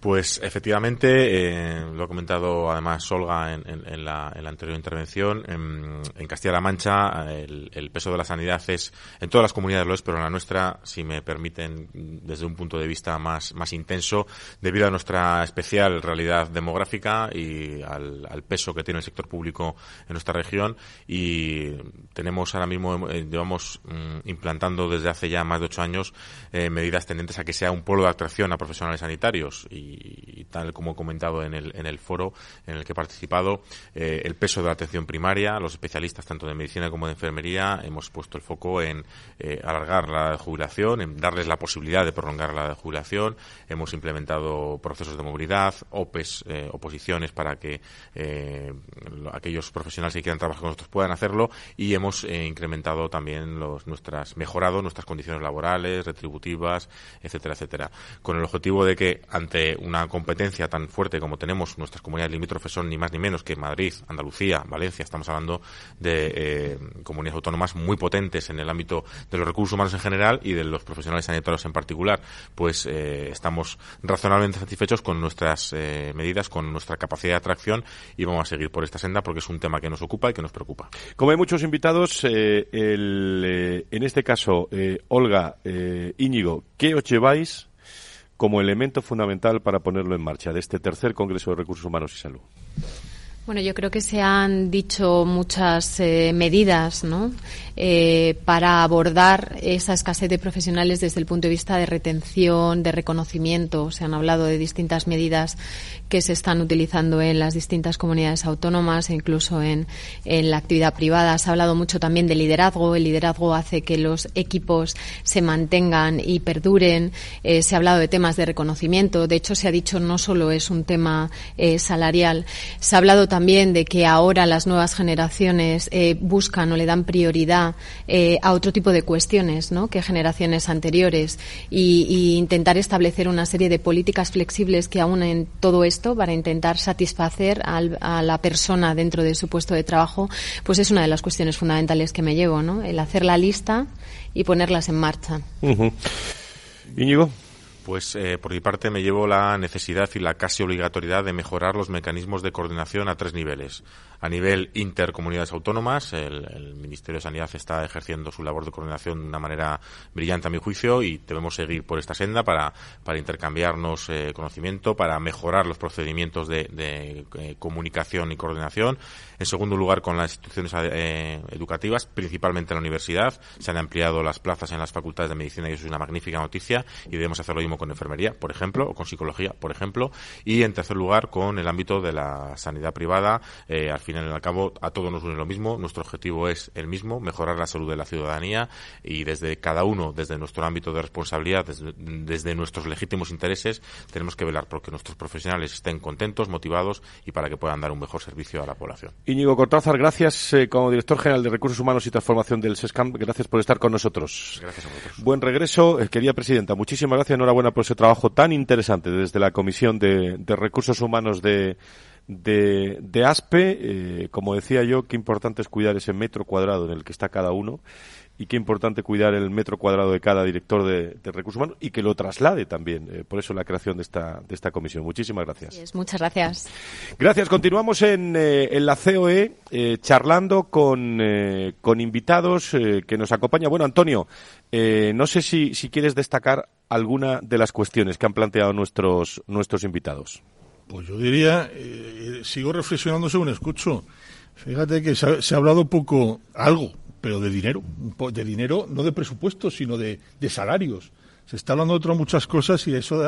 Pues efectivamente, eh, lo ha comentado además Olga en, la, anterior intervención, en, Castilla-La Mancha el, peso de la sanidad es, en todas las comunidades lo es, pero en la nuestra, si me permiten, desde un punto de vista más, más intenso, debido a nuestra especial realidad demográfica y al, peso que tiene el sector público en nuestra región y tenemos ahora mismo, eh, llevamos mm, implantando desde hace ya más de ocho años eh, medidas tendentes a que sea un polo de atracción a profesionales sanitarios y tal como he comentado en el, en el foro en el que he participado, eh, el peso de la atención primaria, los especialistas tanto de medicina como de enfermería, hemos puesto el foco en eh, alargar la jubilación, en darles la posibilidad de prolongar la jubilación, hemos implementado procesos de movilidad, OPEs, eh, oposiciones para que aquellos profesionales que quieran trabajar con nosotros puedan hacerlo y hemos incrementado también los, nuestras, mejorado nuestras condiciones laborales, retributivas, etcétera, etcétera, con el objetivo de que ante una competencia tan fuerte como tenemos nuestras comunidades limítrofes son ni más ni menos que Madrid, Andalucía, Valencia. Estamos hablando de eh, comunidades autónomas muy potentes en el ámbito de los recursos humanos en general y de los profesionales sanitarios en particular. Pues eh, estamos razonablemente satisfechos con nuestras eh, medidas, con nuestra capacidad de atracción y vamos a seguir por esta senda porque es un tema que nos ocupa y que nos preocupa. Como hay muchos invitados, en este caso, Olga, Íñigo, ¿qué os lleváis como elemento fundamental para ponerlo en marcha de este tercer Congreso de Recursos Humanos y Salud? Bueno, yo creo que se han dicho muchas eh, medidas ¿no? Eh, para abordar esa escasez de profesionales desde el punto de vista de retención, de reconocimiento. Se han hablado de distintas medidas que se están utilizando en las distintas comunidades autónomas e incluso en, la actividad privada. Se ha hablado mucho también de liderazgo. El liderazgo hace que los equipos se mantengan y perduren. Eh, se ha hablado de temas de reconocimiento. De hecho, se ha dicho no solo es un tema salarial. Se ha hablado de que ahora las nuevas generaciones eh, buscan o le dan prioridad eh, a otro tipo de cuestiones ¿no? que generaciones anteriores y, intentar establecer una serie de políticas flexibles que en todo esto para intentar satisfacer a la persona dentro de su puesto de trabajo, pues es una de las cuestiones fundamentales que me llevo, ¿no? el hacer la lista y ponerlas en marcha. Íñigo. Pues eh, por mi parte me llevo la necesidad y la casi obligatoriedad de mejorar los mecanismos de coordinación a tres niveles. A nivel intercomunidades autónomas, el, Ministerio de Sanidad está ejerciendo su labor de coordinación de una manera brillante a mi juicio y debemos seguir por esta senda para, para intercambiarnos eh, conocimiento, para mejorar los procedimientos de, eh, comunicación y coordinación. En segundo lugar, con las instituciones educativas, principalmente la universidad. Se han ampliado las plazas en las facultades de medicina y eso es una magnífica noticia y debemos hacer lo mismo con enfermería, por ejemplo, o con psicología, por ejemplo, y en tercer lugar con el ámbito de la sanidad privada. Eh, final y al cabo, a todos nos une lo mismo. Nuestro objetivo es el mismo, mejorar la salud de la ciudadanía y desde cada uno, desde nuestro ámbito de responsabilidad, desde, nuestros legítimos intereses, tenemos que velar porque nuestros profesionales estén contentos, motivados y para que puedan dar un mejor servicio a la población. Íñigo Cortázar, gracias eh, como director general de Recursos Humanos y Transformación del SESCAM. Gracias por estar con nosotros. Gracias a vosotros. Buen regreso, eh, querida presidenta. Muchísimas gracias. Enhorabuena por ese trabajo tan interesante desde la Comisión de, Recursos Humanos de, de, ASPE. Eh, como decía yo, qué importante es cuidar ese metro cuadrado en el que está cada uno y qué importante cuidar el metro cuadrado de cada director de, recursos humanos y que lo traslade también. Eh, por eso la creación de esta, de esta comisión. Muchísimas gracias. muchas gracias. Gracias. Continuamos en, eh, en la COE charlando con, con invitados que nos acompaña. Bueno, Antonio, no sé si, si quieres destacar alguna de las cuestiones que han planteado nuestros, nuestros invitados. Pues yo diría, eh, sigo reflexionando según escucho. Fíjate que se ha, hablado poco, algo, pero de dinero. De dinero, no de presupuesto, sino de, salarios. Se está hablando de otras muchas cosas y eso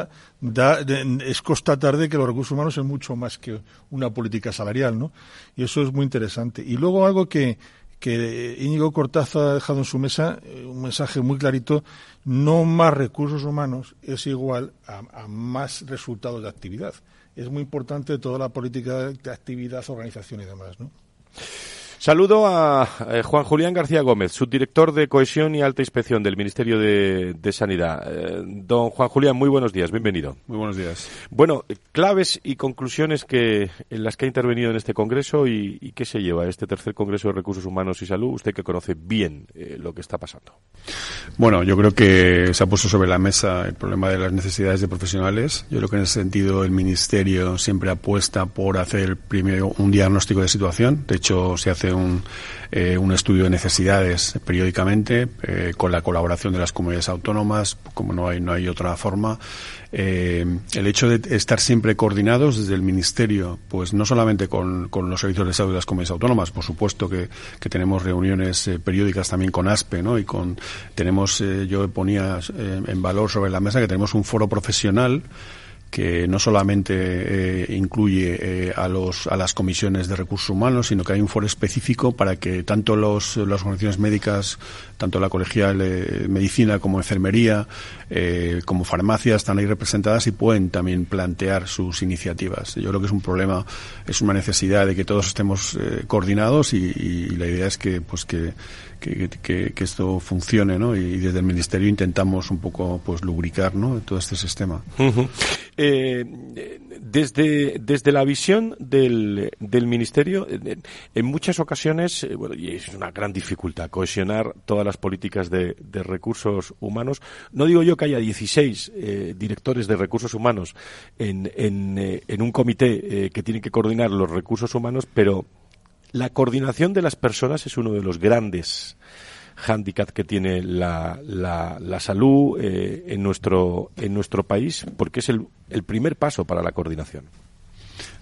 da, es constatar de que los recursos humanos es mucho más que una política salarial, ¿no? Y eso es muy interesante. Y luego algo que, que Íñigo Cortázar ha dejado en su mesa eh, un mensaje muy clarito, no más recursos humanos es igual a, más resultados de actividad. Es muy importante toda la política de actividad, organización y demás, ¿no? Saludo a eh, Juan Julián García Gómez, subdirector de Cohesión y Alta Inspección del Ministerio de, Sanidad. Eh, don Juan Julián, muy buenos días, bienvenido. Muy buenos días. Bueno, claves y conclusiones que en las que ha intervenido en este Congreso y, qué se lleva este tercer Congreso de Recursos Humanos y Salud, usted que conoce bien eh, lo que está pasando. Bueno, yo creo que se ha puesto sobre la mesa el problema de las necesidades de profesionales. Yo creo que en ese sentido el Ministerio siempre apuesta por hacer primero un diagnóstico de situación. De hecho, se hace un, eh, un estudio de necesidades periódicamente eh, con la colaboración de las comunidades autónomas, como no hay, no hay otra forma. Eh, el hecho de estar siempre coordinados desde el Ministerio, pues no solamente con, con los servicios de salud de las comunidades autónomas, por supuesto que, que tenemos reuniones periódicas también con ASPE, ¿no? Y con, tenemos, yo ponía en valor sobre la mesa que tenemos un foro profesional que no solamente eh, incluye eh, a, los, a las comisiones de recursos humanos, sino que hay un foro específico para que tanto los, las organizaciones médicas, tanto la colegial de medicina como enfermería, eh, como farmacias están ahí representadas y pueden también plantear sus iniciativas. Yo creo que es un problema, es una necesidad de que todos estemos coordinados y, y, la idea es que, pues que que, que, esto funcione, ¿no? Y desde el Ministerio intentamos un poco, pues, lubricar, ¿no? Todo este sistema. eh, desde, desde la visión del, del Ministerio, en muchas ocasiones, eh, bueno, y es una gran dificultad, cohesionar todas las políticas de, de recursos humanos. No digo yo que haya 16 eh, directores de recursos humanos en, en, eh, en un comité que tiene que coordinar los recursos humanos, pero la coordinación de las personas es uno de los grandes hándicaps que tiene la, la, salud eh, en, nuestro, en nuestro país, porque es el, el primer paso para la coordinación.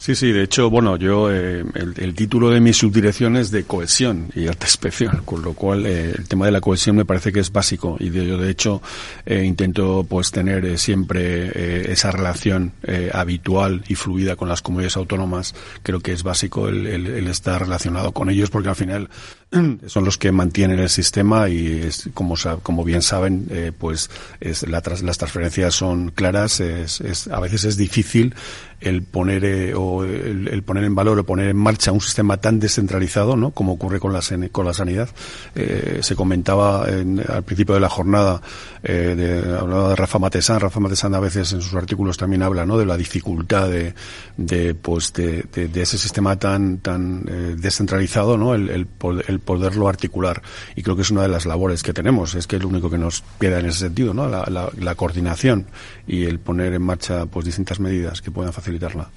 Sí, sí, de hecho, bueno, yo, eh, el, título de mi subdirección es de cohesión y alta inspección, con lo cual eh, el tema de la cohesión me parece que es básico y de, yo, de hecho, eh, intento pues tener siempre esa relación habitual y fluida con las comunidades autónomas. Creo que es básico el, el, estar relacionado con ellos porque al final son los que mantienen el sistema y es, como, como bien saben, pues es, las transferencias son claras, es, es, a veces es difícil el poner eh, o el, poner en valor o poner en marcha un sistema tan descentralizado, ¿no? Como ocurre con la con la sanidad. Eh, se comentaba al principio de la jornada, eh, de, hablaba de Rafa Matesán. Rafa Matesán a veces en sus artículos también habla, ¿no? De la dificultad de, de pues de, de, ese sistema tan tan descentralizado, ¿no? El, el, el, poderlo articular. Y creo que es una de las labores que tenemos. Es que es lo único que nos queda en ese sentido, ¿no? La, la, la coordinación y el poner en marcha pues distintas medidas que puedan facilitarla.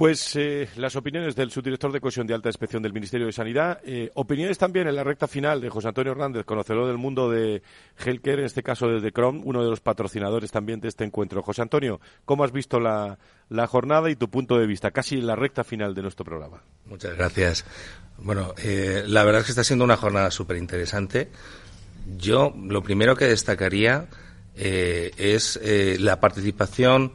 Pues eh, las opiniones del subdirector de cohesión de alta inspección del Ministerio de Sanidad. Eh, opiniones también en la recta final de José Antonio Hernández, conocedor del mundo de Healthcare, en este caso desde Chrome, uno de los patrocinadores también de este encuentro. José Antonio, ¿cómo has visto la, jornada y tu punto de vista? Casi en la recta final de nuestro programa. Muchas gracias. Bueno, eh, la verdad es que está siendo una jornada súper interesante. Yo lo primero que destacaría es la participación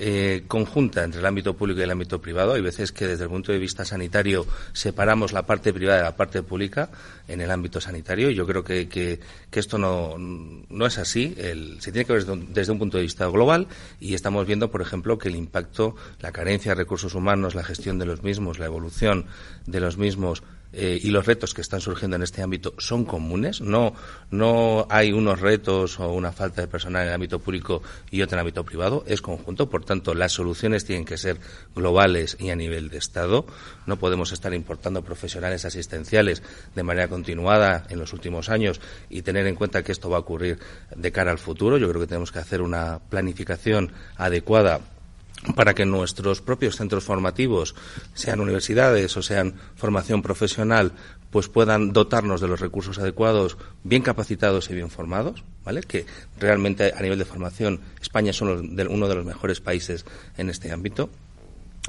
eh, conjunta entre el ámbito público y el ámbito privado. Hay veces que desde el punto de vista sanitario separamos la parte privada de la parte pública en el ámbito sanitario y yo creo que, que, esto no, no, es así. se tiene que ver desde un, punto de vista global y estamos viendo, por ejemplo, que el impacto, la carencia de recursos humanos, la gestión de los mismos, la evolución de los mismos eh, y los retos que están surgiendo en este ámbito son comunes. No, no hay unos retos o una falta de personal en el ámbito público y otro en el ámbito privado. Es conjunto. Por tanto, las soluciones tienen que ser globales y a nivel de Estado. No podemos estar importando profesionales asistenciales de manera continuada en los últimos años y tener en cuenta que esto va a ocurrir de cara al futuro. Yo creo que tenemos que hacer una planificación adecuada para que nuestros propios centros formativos, sean universidades o sean formación profesional, pues puedan dotarnos de los recursos adecuados, bien capacitados y bien formados, ¿vale? Que realmente a nivel de formación España es uno de los mejores países en este ámbito.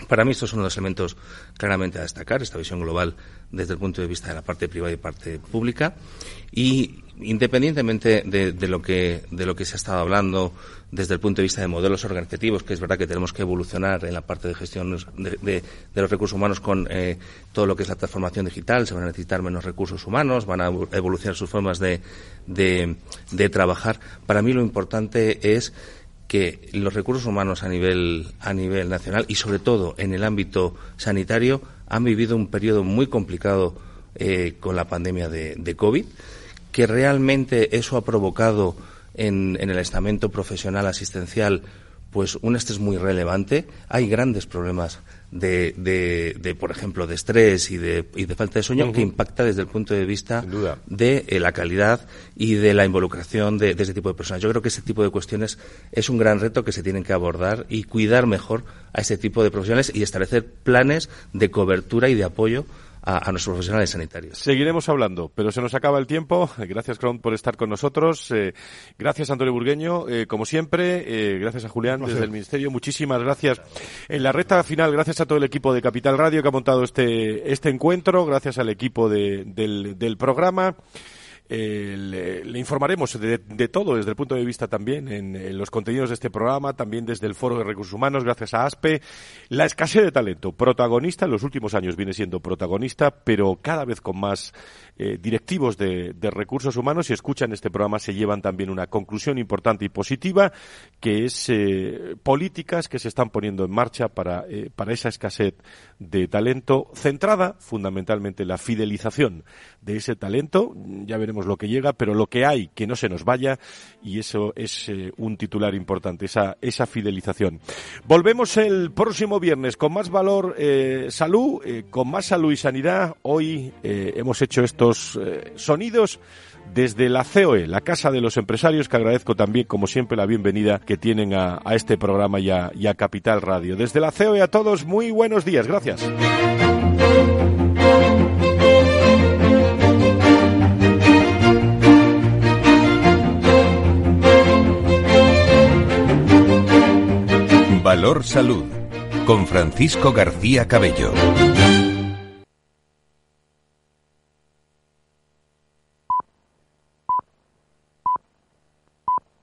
Para mí estos son los elementos claramente a destacar, esta visión global desde el punto de vista de la parte privada y parte pública. Y independientemente de, lo que, de lo que se ha estado hablando desde el punto de vista de modelos organizativos, que es verdad que tenemos que evolucionar en la parte de gestión de, los recursos humanos con eh, todo lo que es la transformación digital, se van a necesitar menos recursos humanos, van a evolucionar sus formas de, de trabajar. Para mí lo importante es que los recursos humanos a nivel, a nivel nacional y sobre todo en el ámbito sanitario han vivido un periodo muy complicado eh, con la pandemia de, de, COVID, que realmente eso ha provocado en, en el estamento profesional asistencial pues un estrés muy relevante. Hay grandes problemas de, de, por ejemplo, de estrés y de, y de falta de sueño que impacta desde el punto de vista de eh, la calidad y de la involucración de, de, ese tipo de personas. Yo creo que ese tipo de cuestiones es un gran reto que se tienen que abordar y cuidar mejor a ese tipo de profesionales y establecer planes de cobertura y de apoyo a, nuestros profesionales sanitarios. Seguiremos hablando, pero se nos acaba el tiempo. Gracias, Cron, por estar con nosotros. Eh, gracias, Antonio Burgueño, eh, como siempre. Eh, gracias a Julián desde el Ministerio. Muchísimas gracias. En la recta final, gracias a todo el equipo de Capital Radio que ha montado este, este encuentro. Gracias al equipo del, del programa. Eh, le, informaremos de, todo desde el punto de vista también en, los contenidos de este programa, también desde el Foro de Recursos Humanos, gracias a ASPE. La escasez de talento, protagonista, en los últimos años viene siendo protagonista, pero cada vez con más eh, directivos de, recursos humanos y escuchan este programa se llevan también una conclusión importante y positiva, que es eh, políticas que se están poniendo en marcha para, para esa escasez de talento, centrada fundamentalmente en la fidelización de ese talento. Ya veremos lo que llega, pero lo que hay, que no se nos vaya, y eso es un titular importante, esa, esa fidelización. Volvemos el próximo viernes con más valor salud, con más salud y sanidad. Hoy hemos hecho esto eh, sonidos desde la COE, la Casa de los Empresarios, que agradezco también, como siempre, la bienvenida que tienen a, este programa y a, y a, Capital Radio. Desde la COE a todos, muy buenos días. Gracias. Valor Salud, con Francisco García Cabello.